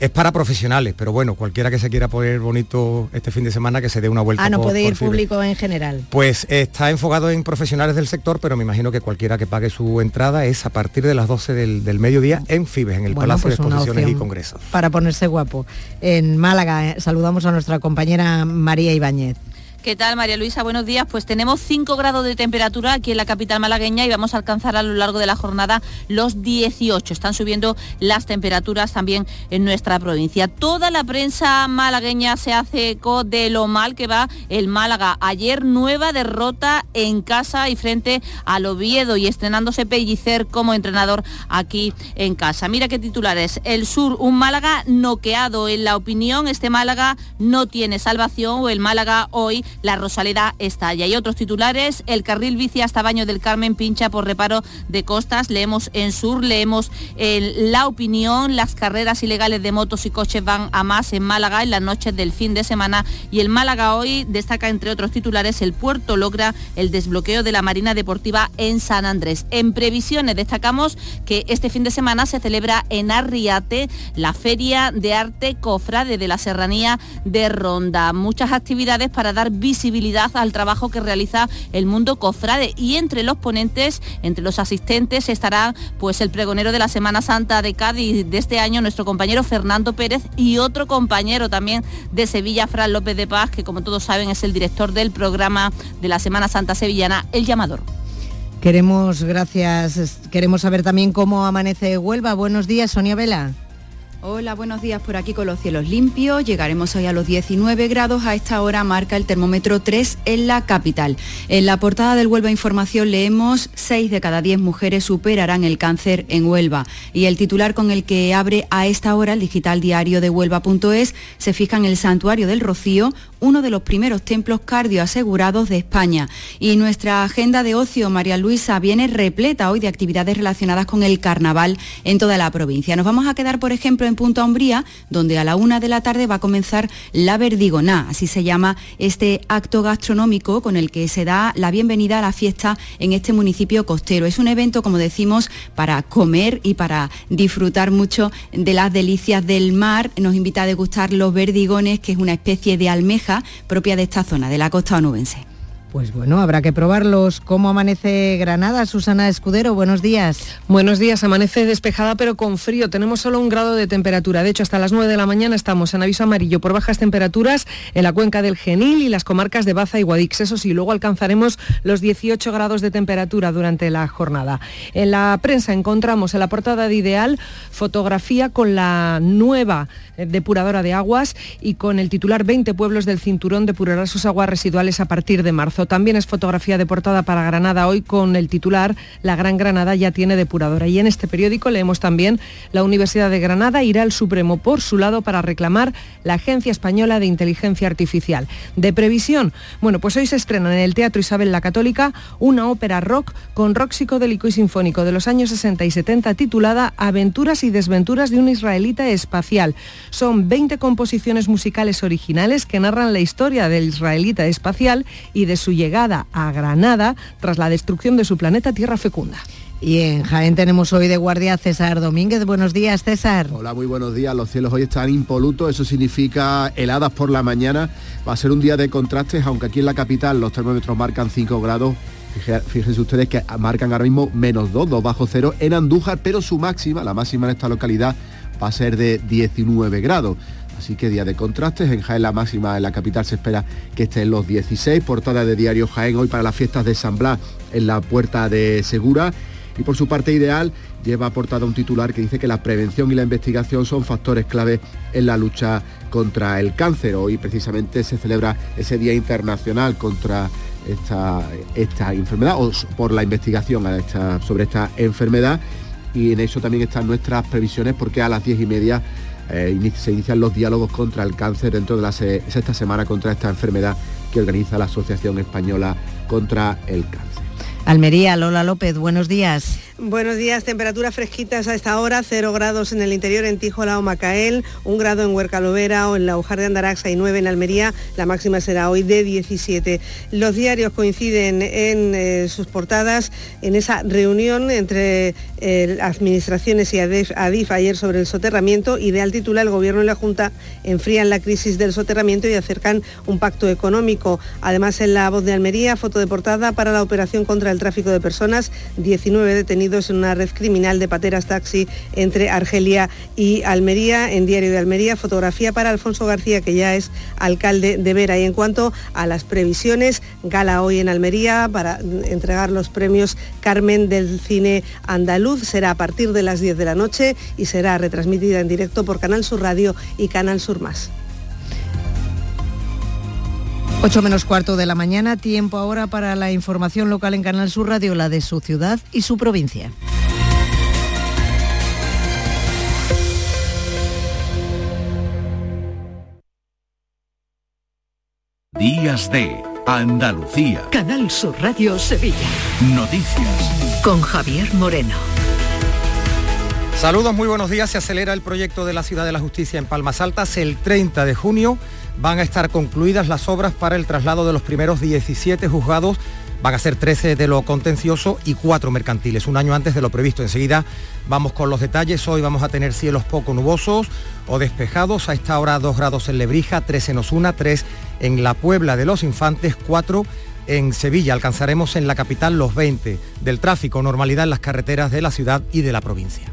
es para profesionales, pero bueno, cualquiera que se quiera poner bonito este fin de semana que se dé una vuelta. Ah, no puede ir público en general. Pues está enfocado en profesionales del sector, pero me imagino que cualquiera que pague su entrada es a partir de las 12 del, mediodía en Fibes, en el Palacio de pues Exposiciones y Congresos. Para ponerse guapo. En Málaga eh, saludamos a nuestra compañera María Ibáñez. ¿Qué tal, María Luisa? Buenos días. Pues tenemos 5 grados de temperatura aquí en la capital malagueña y vamos a alcanzar a lo largo de la jornada los 18. Están subiendo las temperaturas también en nuestra provincia. Toda la prensa malagueña se hace eco de lo mal que va el Málaga. Ayer nueva derrota en casa y frente al Oviedo y estrenándose Pellicer como entrenador aquí en casa. Mira qué titulares. El Sur, un Málaga noqueado. En la opinión, este Málaga no tiene salvación o el Málaga hoy la Rosaleda estalla. Y otros titulares, el carril bici hasta Baño del Carmen pincha por reparo de costas, leemos en Sur, leemos en La Opinión, las carreras ilegales de motos y coches van a más en Málaga en las noches del fin de semana y el Málaga hoy destaca entre otros titulares, el puerto logra el desbloqueo de la Marina Deportiva en San Andrés. En previsiones destacamos que este fin de semana se celebra en Arriate la Feria de Arte Cofrade de la Serranía de Ronda. Muchas actividades para dar visibilidad al trabajo que realiza el mundo cofrade y entre los ponentes, entre los asistentes estará pues el pregonero de la Semana Santa de Cádiz de este año, nuestro compañero Fernando Pérez y otro compañero también de Sevilla, Fran López de Paz, que como todos saben es el director del programa de la Semana Santa Sevillana, El Llamador. Queremos, gracias, queremos saber también cómo amanece Huelva. Buenos días, Sonia Vela. Hola, buenos días por aquí con los cielos limpios. Llegaremos hoy a los 19 grados. A esta hora marca el termómetro 3 en la capital. En la portada del Huelva Información leemos 6 de cada 10 mujeres superarán el cáncer en Huelva. Y el titular con el que abre a esta hora el digital diario de Huelva.es se fija en el Santuario del Rocío, uno de los primeros templos cardioasegurados de España. Y nuestra agenda de ocio, María Luisa, viene repleta hoy de actividades relacionadas con el carnaval en toda la provincia. Nos vamos a quedar, por ejemplo, en Punta Umbría, donde a la una de la tarde va a comenzar la Verdigoná, así se llama este acto gastronómico con el que se da la bienvenida a la fiesta en este municipio costero. Es un evento, como decimos, para comer y para disfrutar mucho de las delicias del mar. Nos invita a degustar los verdigones, que es una especie de almeja propia de esta zona, de la costa onubense. Pues bueno, habrá que probarlos. ¿Cómo amanece Granada? Susana Escudero, buenos días. Buenos días, amanece despejada pero con frío. Tenemos solo un grado de temperatura. De hecho, hasta las 9 de la mañana estamos en aviso amarillo por bajas temperaturas en la cuenca del Genil y las comarcas de Baza y Guadix. Eso sí, luego alcanzaremos los 18 grados de temperatura durante la jornada. En la prensa encontramos en la portada de Ideal fotografía con la nueva eh, depuradora de aguas y con el titular 20 pueblos del cinturón depurarán sus aguas residuales a partir de marzo. También es fotografía de portada para Granada hoy con el titular La Gran Granada ya tiene depuradora. Y en este periódico leemos también la Universidad de Granada irá al Supremo por su lado para reclamar la Agencia Española de Inteligencia Artificial. De previsión, bueno, pues hoy se estrena en el Teatro Isabel la Católica una ópera rock con rock psicodélico y sinfónico de los años 60 y 70 titulada Aventuras y desventuras de un israelita espacial. Son 20 composiciones musicales originales que narran la historia del israelita espacial y de su su llegada a Granada tras la destrucción de su planeta Tierra Fecunda. Y en Jaén tenemos hoy de guardia César Domínguez. Buenos días, César. Hola, muy buenos días. Los cielos hoy están impolutos, eso significa heladas por la mañana. Va a ser un día de contrastes, aunque aquí en la capital los termómetros marcan 5 grados. Fíjense ustedes que marcan ahora mismo menos 2, 2 bajo cero en Andújar, pero su máxima, la máxima en esta localidad, va a ser de 19 grados. Así que día de contrastes, en Jaén la máxima en la capital se espera que esté en los 16, portada de diario Jaén hoy para las fiestas de San Blas en la puerta de Segura. Y por su parte ideal lleva portada un titular que dice que la prevención y la investigación son factores clave en la lucha contra el cáncer. Hoy precisamente se celebra ese Día Internacional contra esta, esta enfermedad o por la investigación sobre esta enfermedad. Y en eso también están nuestras previsiones porque a las diez y media eh, se inician los diálogos contra el cáncer dentro de la sexta semana contra esta enfermedad que organiza la Asociación Española contra el Cáncer. Almería, Lola López, buenos días. Buenos días, temperaturas fresquitas a esta hora, 0 grados en el interior en Tijola o Macael, 1 grado en Huercalovera o en la Ujar de Andaraxa y 9 en Almería, la máxima será hoy de 17. Los diarios coinciden en eh, sus portadas en esa reunión entre eh, administraciones y ADIF, ayer sobre el soterramiento, ideal titular el Gobierno y la Junta enfrían la crisis del soterramiento y acercan un pacto económico. Además, en la voz de Almería, foto de portada para la operación contra el tráfico de personas, 19 detenidos en una red criminal de pateras taxi entre Argelia y Almería. En Diario de Almería, fotografía para Alfonso García, que ya es alcalde de Vera. Y en cuanto a las previsiones, gala hoy en Almería para entregar los premios Carmen del Cine Andaluz. Será a partir de las 10 de la noche y será retransmitida en directo por Canal Sur Radio y Canal Sur Más. 8 menos cuarto de la mañana, tiempo ahora para la información local en Canal Sur Radio, la de su ciudad y su provincia. Días de Andalucía. Canal Sur Radio Sevilla. Noticias. Con Javier Moreno. Saludos, muy buenos días. Se acelera el proyecto de la Ciudad de la Justicia en Palmas Altas el 30 de junio van a estar concluidas las obras para el traslado de los primeros 17 juzgados. Van a ser 13 de lo contencioso y 4 mercantiles, un año antes de lo previsto. Enseguida vamos con los detalles. Hoy vamos a tener cielos poco nubosos o despejados. A esta hora 2 grados en Lebrija, 3 en Osuna, 3 en la Puebla de los Infantes, 4 en Sevilla. Alcanzaremos en la capital los 20 del tráfico, normalidad en las carreteras de la ciudad y de la provincia.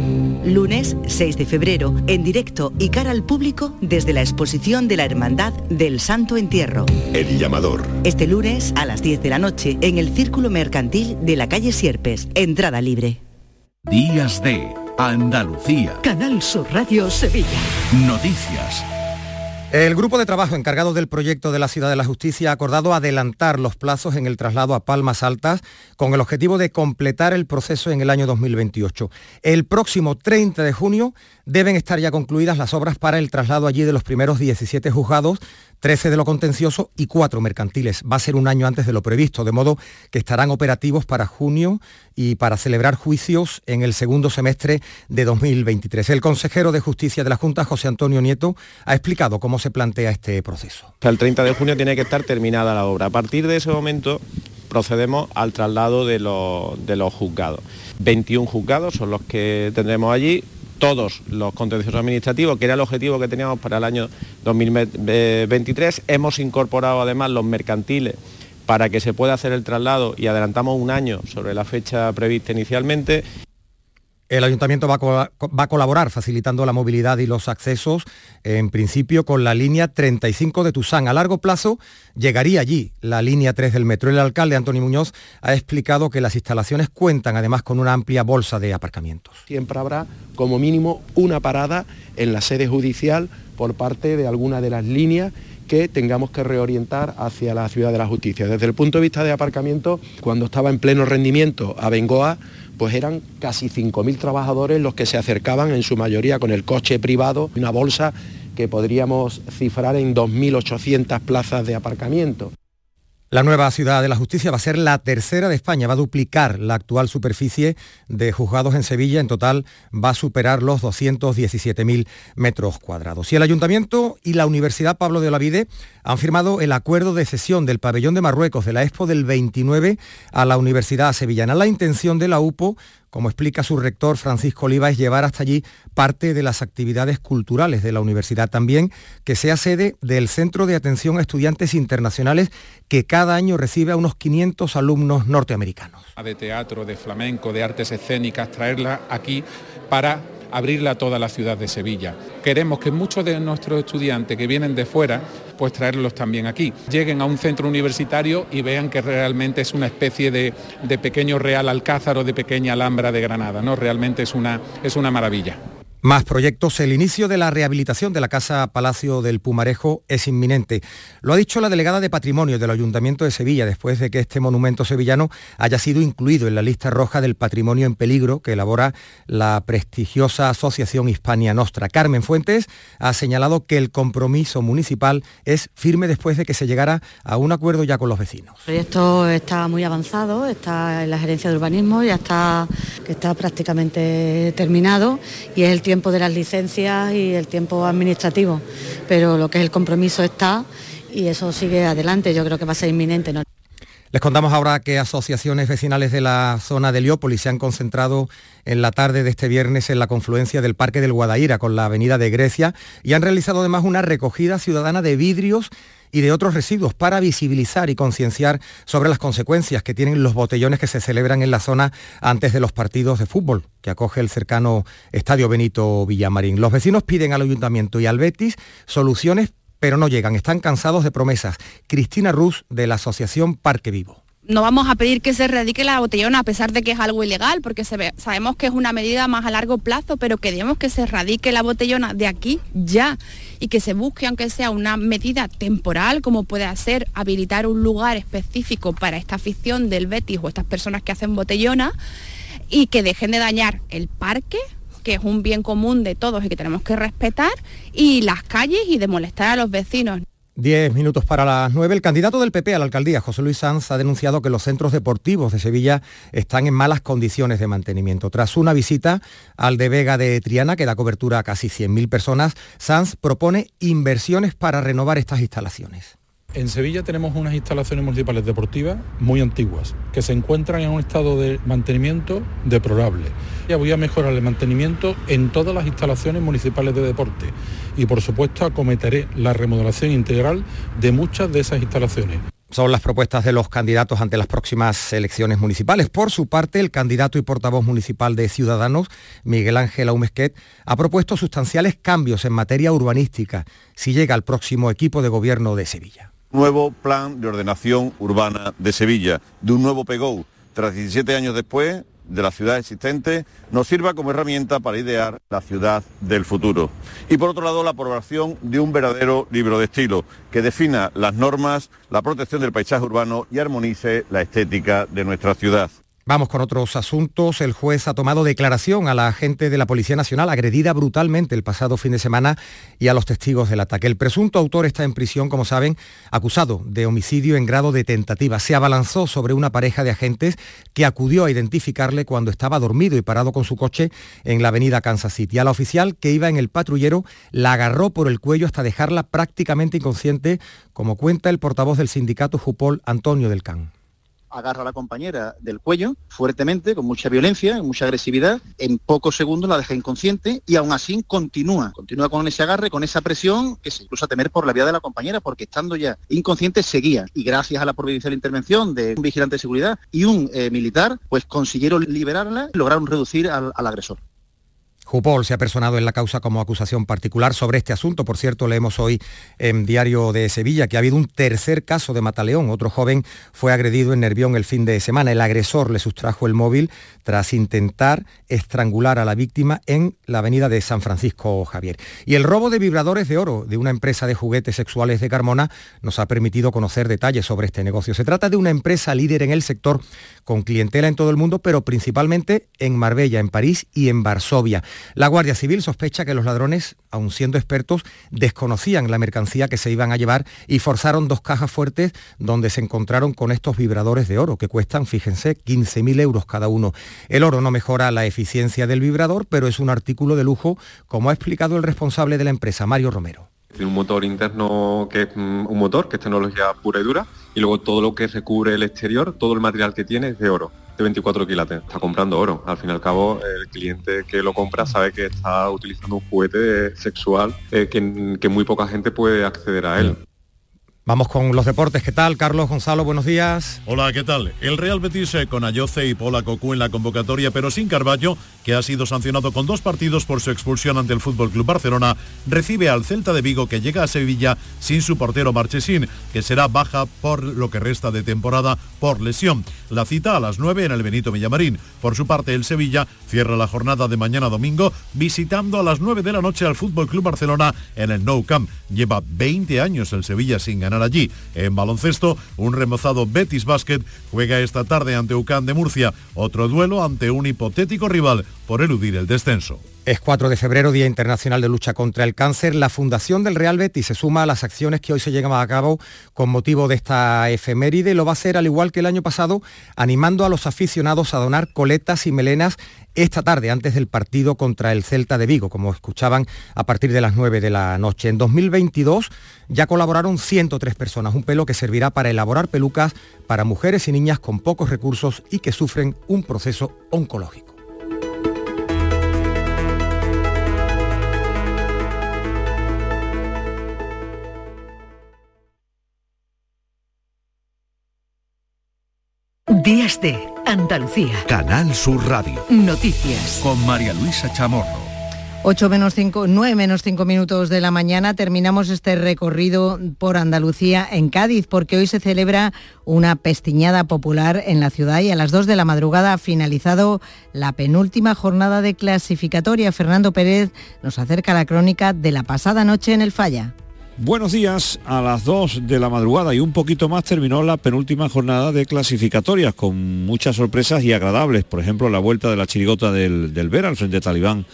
lunes 6 de febrero, en directo y cara al público desde la exposición de la Hermandad del Santo Entierro. El llamador. Este lunes a las 10 de la noche en el Círculo Mercantil de la calle Sierpes, entrada libre. Días de Andalucía. Canal Sur Radio Sevilla. Noticias. El grupo de trabajo encargado del proyecto de la Ciudad de la Justicia ha acordado adelantar los plazos en el traslado a Palmas Altas con el objetivo de completar el proceso en el año 2028. El próximo 30 de junio deben estar ya concluidas las obras para el traslado allí de los primeros 17 juzgados 13 de lo contencioso y 4 mercantiles. Va a ser un año antes de lo previsto, de modo que estarán operativos para junio y para celebrar juicios en el segundo semestre de 2023. El consejero de Justicia de la Junta, José Antonio Nieto, ha explicado cómo se plantea este proceso. El 30 de junio tiene que estar terminada la obra. A partir de ese momento procedemos al traslado de los, de los juzgados. 21 juzgados son los que tendremos allí, todos los contenciosos administrativos, que era el objetivo que teníamos para el año 2023. Hemos incorporado además los mercantiles para que se pueda hacer el traslado y adelantamos un año sobre la fecha prevista inicialmente. El ayuntamiento va a, colaborar facilitando la movilidad y los accesos, en principio con la línea 35 de Tusán. A largo plazo llegaría allí la línea 3 del metro. El alcalde Antonio Muñoz ha explicado que las instalaciones cuentan además con una amplia bolsa de aparcamientos. Siempre habrá como mínimo una parada en la sede judicial por parte de alguna de las líneas que tengamos que reorientar hacia la ciudad de la justicia. Desde el punto de vista de aparcamiento, cuando estaba en pleno rendimiento a Bengoa, pues eran casi 5.000 trabajadores los que se acercaban en su mayoría con el coche privado, una bolsa que podríamos cifrar en 2.800 plazas de aparcamiento. La nueva ciudad de la justicia va a ser la tercera de España, va a duplicar la actual superficie de juzgados en Sevilla, en total va a superar los 217.000 metros cuadrados. Y el ayuntamiento y la Universidad Pablo de Olavide han firmado el acuerdo de cesión del pabellón de Marruecos de la Expo del 29 a la Universidad Sevillana. La intención de la UPO como explica su rector Francisco Oliva, es llevar hasta allí parte de las actividades culturales de la universidad. También que sea sede del Centro de Atención a Estudiantes Internacionales que cada año recibe a unos 500 alumnos norteamericanos. De teatro, de flamenco, de artes escénicas, traerla aquí para abrirla a toda la ciudad de Sevilla. Queremos que muchos de nuestros estudiantes que vienen de fuera, pues traerlos también aquí. Lleguen a un centro universitario y vean que realmente es una especie de, de pequeño Real Alcázar o de pequeña Alhambra de Granada, ¿no? Realmente es una, es una maravilla. Más proyectos. El inicio de la rehabilitación de la Casa Palacio del Pumarejo es inminente. Lo ha dicho la delegada de Patrimonio del Ayuntamiento de Sevilla después de que este monumento sevillano haya sido incluido en la lista roja del patrimonio en peligro que elabora la prestigiosa Asociación Hispania Nostra. Carmen Fuentes ha señalado que el compromiso municipal es firme después de que se llegara a un acuerdo ya con los vecinos. El proyecto está muy avanzado, está en la gerencia de urbanismo, ya está, está prácticamente terminado y es el tiempo de las licencias y el tiempo administrativo, pero lo que es el compromiso está y eso sigue adelante, yo creo que va a ser inminente. ¿no? Les contamos ahora que asociaciones vecinales de la zona de Heliópolis se han concentrado en la tarde de este viernes en la confluencia del Parque del Guadaira con la Avenida de Grecia y han realizado además una recogida ciudadana de vidrios y de otros residuos para visibilizar y concienciar sobre las consecuencias que tienen los botellones que se celebran en la zona antes de los partidos de fútbol que acoge el cercano Estadio Benito Villamarín. Los vecinos piden al Ayuntamiento y al Betis soluciones, pero no llegan, están cansados de promesas. Cristina Ruz de la Asociación Parque Vivo no vamos a pedir que se erradique la botellona a pesar de que es algo ilegal, porque sabemos que es una medida más a largo plazo, pero queremos que se erradique la botellona de aquí ya y que se busque, aunque sea una medida temporal, como puede ser habilitar un lugar específico para esta afición del Betis o estas personas que hacen botellona y que dejen de dañar el parque que es un bien común de todos y que tenemos que respetar, y las calles y de molestar a los vecinos. Diez minutos para las nueve. El candidato del PP a la alcaldía, José Luis Sanz, ha denunciado que los centros deportivos de Sevilla están en malas condiciones de mantenimiento. Tras una visita al de Vega de Triana, que da cobertura a casi 100.000 personas, Sanz propone inversiones para renovar estas instalaciones. En Sevilla tenemos unas instalaciones municipales deportivas muy antiguas, que se encuentran en un estado de mantenimiento deplorable. Ya voy a mejorar el mantenimiento en todas las instalaciones municipales de deporte y por supuesto acometeré la remodelación integral de muchas de esas instalaciones. Son las propuestas de los candidatos ante las próximas elecciones municipales. Por su parte, el candidato y portavoz municipal de Ciudadanos, Miguel Ángel Aumesquet, ha propuesto sustanciales cambios en materia urbanística si llega al próximo equipo de gobierno de Sevilla nuevo plan de ordenación urbana de Sevilla, de un nuevo PEGO, tras 17 años después de la ciudad existente, nos sirva como herramienta para idear la ciudad del futuro. Y por otro lado, la aprobación de un verdadero libro de estilo que defina las normas, la protección del paisaje urbano y armonice la estética de nuestra ciudad. Vamos con otros asuntos. El juez ha tomado declaración a la agente de la Policía Nacional agredida brutalmente el pasado fin de semana y a los testigos del ataque. El presunto autor está en prisión, como saben, acusado de homicidio en grado de tentativa. Se abalanzó sobre una pareja de agentes que acudió a identificarle cuando estaba dormido y parado con su coche en la avenida Kansas City. A la oficial que iba en el patrullero la agarró por el cuello hasta dejarla prácticamente inconsciente, como cuenta el portavoz del sindicato Jupol, Antonio del Can agarra a la compañera del cuello fuertemente, con mucha violencia, con mucha agresividad, en pocos segundos la deja inconsciente y aún así continúa, continúa con ese agarre, con esa presión que se incluso a temer por la vida de la compañera, porque estando ya inconsciente seguía. Y gracias a la providencial intervención de un vigilante de seguridad y un eh, militar, pues consiguieron liberarla lograron reducir al agresor. Jupol se ha personado en la causa como acusación particular sobre este asunto. Por cierto, leemos hoy en Diario de Sevilla que ha habido un tercer caso de Mataleón. Otro joven fue agredido en Nervión el fin de semana. El agresor le sustrajo el móvil tras intentar estrangular a la víctima en la avenida de San Francisco Javier. Y el robo de vibradores de oro de una empresa de juguetes sexuales de Carmona nos ha permitido conocer detalles sobre este negocio. Se trata de una empresa líder en el sector con clientela en todo el mundo, pero principalmente en Marbella, en París y en Varsovia. La Guardia Civil sospecha que los ladrones, aun siendo expertos, desconocían la mercancía que se iban a llevar y forzaron dos cajas fuertes donde se encontraron con estos vibradores de oro que cuestan, fíjense, 15.000 euros cada uno. El oro no mejora la eficiencia del vibrador, pero es un artículo de lujo, como ha explicado el responsable de la empresa, Mario Romero. Un motor interno que es mm, un motor, que es tecnología pura y dura, y luego todo lo que recubre el exterior, todo el material que tiene es de oro. 24 quilates, está comprando oro. Al fin y al cabo, el cliente que lo compra sabe que está utilizando un juguete sexual eh, que muy poca gente puede acceder a él. Vamos con los deportes. ¿Qué tal, Carlos Gonzalo? Buenos días. Hola, ¿qué tal? El Real Betis con Ayoce y Pola Cocu en la convocatoria, pero sin Carballo, que ha sido sancionado con dos partidos por su expulsión ante el Fútbol Club Barcelona, recibe al Celta de Vigo que llega a Sevilla sin su portero Marchesín, que será baja por lo que resta de temporada por lesión. La cita a las 9 en el Benito Villamarín. Por su parte, el Sevilla cierra la jornada de mañana domingo visitando a las 9 de la noche al Fútbol Club Barcelona en el Nou Camp. Lleva 20 años el Sevilla sin ganar allí. En baloncesto, un remozado Betis Basket juega esta tarde ante UCAN de Murcia, otro duelo ante un hipotético rival por eludir el descenso. Es 4 de febrero, Día Internacional de Lucha contra el Cáncer. La Fundación del Real Betis se suma a las acciones que hoy se llevan a cabo con motivo de esta efeméride. Lo va a hacer, al igual que el año pasado, animando a los aficionados a donar coletas y melenas esta tarde, antes del partido contra el Celta de Vigo, como escuchaban a partir de las 9 de la noche. En 2022 ya colaboraron 103 personas, un pelo que servirá para elaborar pelucas para mujeres y niñas con pocos recursos y que sufren un proceso oncológico. Días de Andalucía. Canal Sur Radio. Noticias. Con María Luisa Chamorro. 8 menos 5, 9 menos 5 minutos de la mañana terminamos este recorrido por Andalucía en Cádiz porque hoy se celebra una pestiñada popular en la ciudad y a las 2 de la madrugada ha finalizado la penúltima jornada de clasificatoria. Fernando Pérez nos acerca la crónica de la pasada noche en el Falla. Buenos días, a las 2 de la madrugada y un poquito más terminó la penúltima jornada de clasificatorias con muchas sorpresas y agradables. Por ejemplo, la vuelta de la chirigota del, del al frente talibán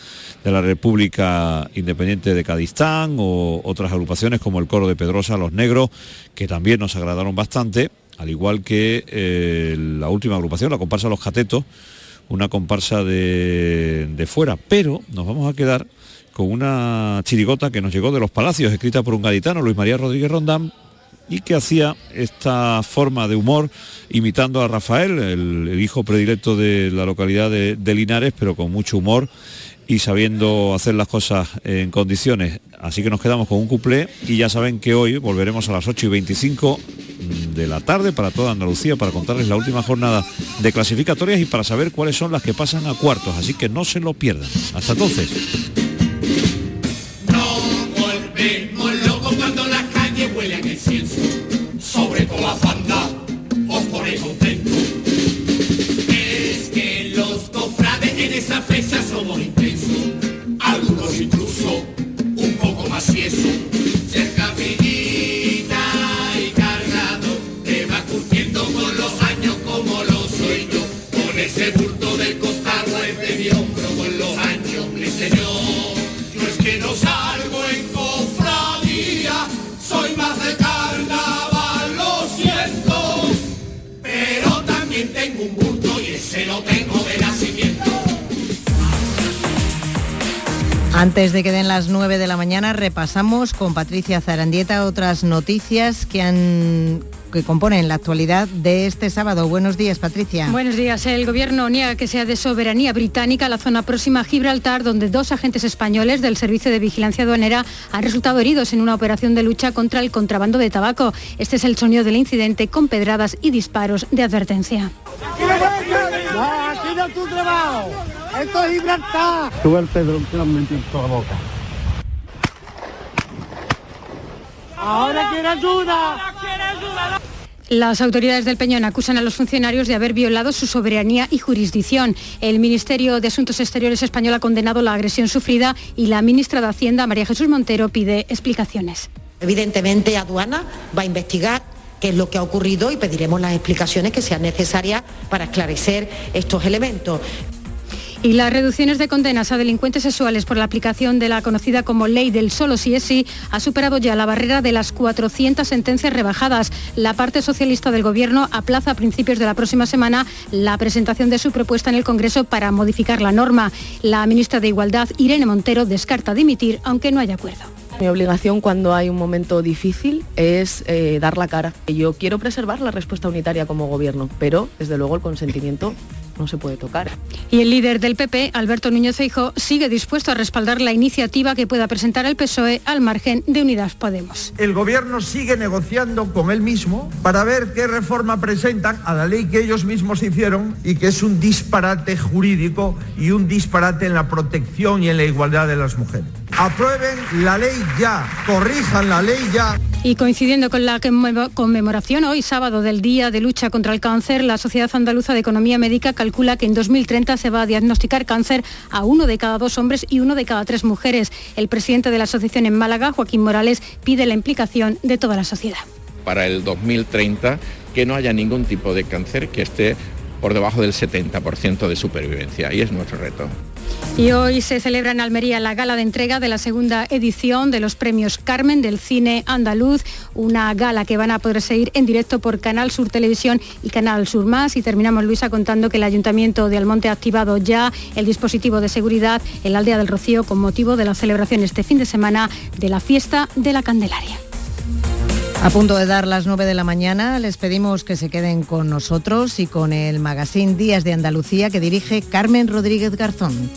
de la República Independiente de Cadistán o otras agrupaciones como el Coro de Pedrosa, Los Negros, que también nos agradaron bastante, al igual que eh, la última agrupación, la comparsa Los Catetos, una comparsa de, de fuera. Pero nos vamos a quedar con una chirigota que nos llegó de los Palacios, escrita por un gaditano, Luis María Rodríguez Rondán, y que hacía esta forma de humor imitando a Rafael, el, hijo predilecto de la localidad de, de, Linares, pero con mucho humor y sabiendo hacer las cosas en condiciones. Así que nos quedamos con un cuplé y ya saben que hoy volveremos a las 8 y 25 de la tarde para toda Andalucía para contarles la última jornada de clasificatorias y para saber cuáles son las que pasan a cuartos. Así que no se lo pierdan. Hasta entonces. Antes de que den las 9 de la mañana, repasamos con Patricia Zarandieta otras noticias que han que componen la actualidad de este sábado. Buenos días, Patricia. Buenos días. El gobierno niega que sea de soberanía británica la zona próxima a Gibraltar, donde dos agentes españoles del Servicio de Vigilancia Aduanera han resultado heridos en una operación de lucha contra el contrabando de tabaco. Este es el sonido del incidente con pedradas y disparos de advertencia. No, aquí no tu trabajo. Esto es Gibraltar. Tuve el pedrón que lo metí en toda la boca. Ahora quiere ayuda. Las autoridades del Peñón acusan a los funcionarios de haber violado su soberanía y jurisdicción. El Ministerio de Asuntos Exteriores español ha condenado la agresión sufrida y la ministra de Hacienda, María Jesús Montero, pide explicaciones. Evidentemente, aduana va a investigar qué es lo que ha ocurrido y pediremos las explicaciones que sean necesarias para esclarecer estos elementos. Y las reducciones de condenas a delincuentes sexuales por la aplicación de la conocida como ley del solo sí es sí ha superado ya la barrera de las 400 sentencias rebajadas. La parte socialista del Gobierno aplaza a principios de la próxima semana la presentación de su propuesta en el Congreso para modificar la norma. La ministra de Igualdad, Irene Montero, descarta dimitir aunque no haya acuerdo. Mi obligación cuando hay un momento difícil es eh, dar la cara. Yo quiero preservar la respuesta unitaria como gobierno, pero desde luego el consentimiento no se puede tocar. Y el líder del PP, Alberto Núñez Feijóo, sigue dispuesto a respaldar la iniciativa que pueda presentar el PSOE al margen de Unidas Podemos. El gobierno sigue negociando con él mismo para ver qué reforma presentan a la ley que ellos mismos hicieron y que es un disparate jurídico y un disparate en la protección y en la igualdad de las mujeres. Aprueben la ley ya, corrijan la ley ya. Y coincidiendo con la conmemoración hoy sábado del Día de Lucha contra el Cáncer, la Sociedad Andaluza de Economía Médica calcula que en 2030 se va a diagnosticar cáncer a uno de cada dos hombres y uno de cada tres mujeres. El presidente de la asociación en Málaga, Joaquín Morales, pide la implicación de toda la sociedad. Para el 2030 que no haya ningún tipo de cáncer que esté por debajo del 70% de supervivencia y es nuestro reto. Y hoy se celebra en Almería la gala de entrega de la segunda edición de los premios Carmen del cine andaluz, una gala que van a poder seguir en directo por Canal Sur Televisión y Canal Sur Más. Y terminamos, Luisa, contando que el Ayuntamiento de Almonte ha activado ya el dispositivo de seguridad en la aldea del Rocío con motivo de la celebración este fin de semana de la fiesta de la Candelaria. A punto de dar las 9 de la mañana, les pedimos que se queden con nosotros y con el magazine Días de Andalucía que dirige Carmen Rodríguez Garzón.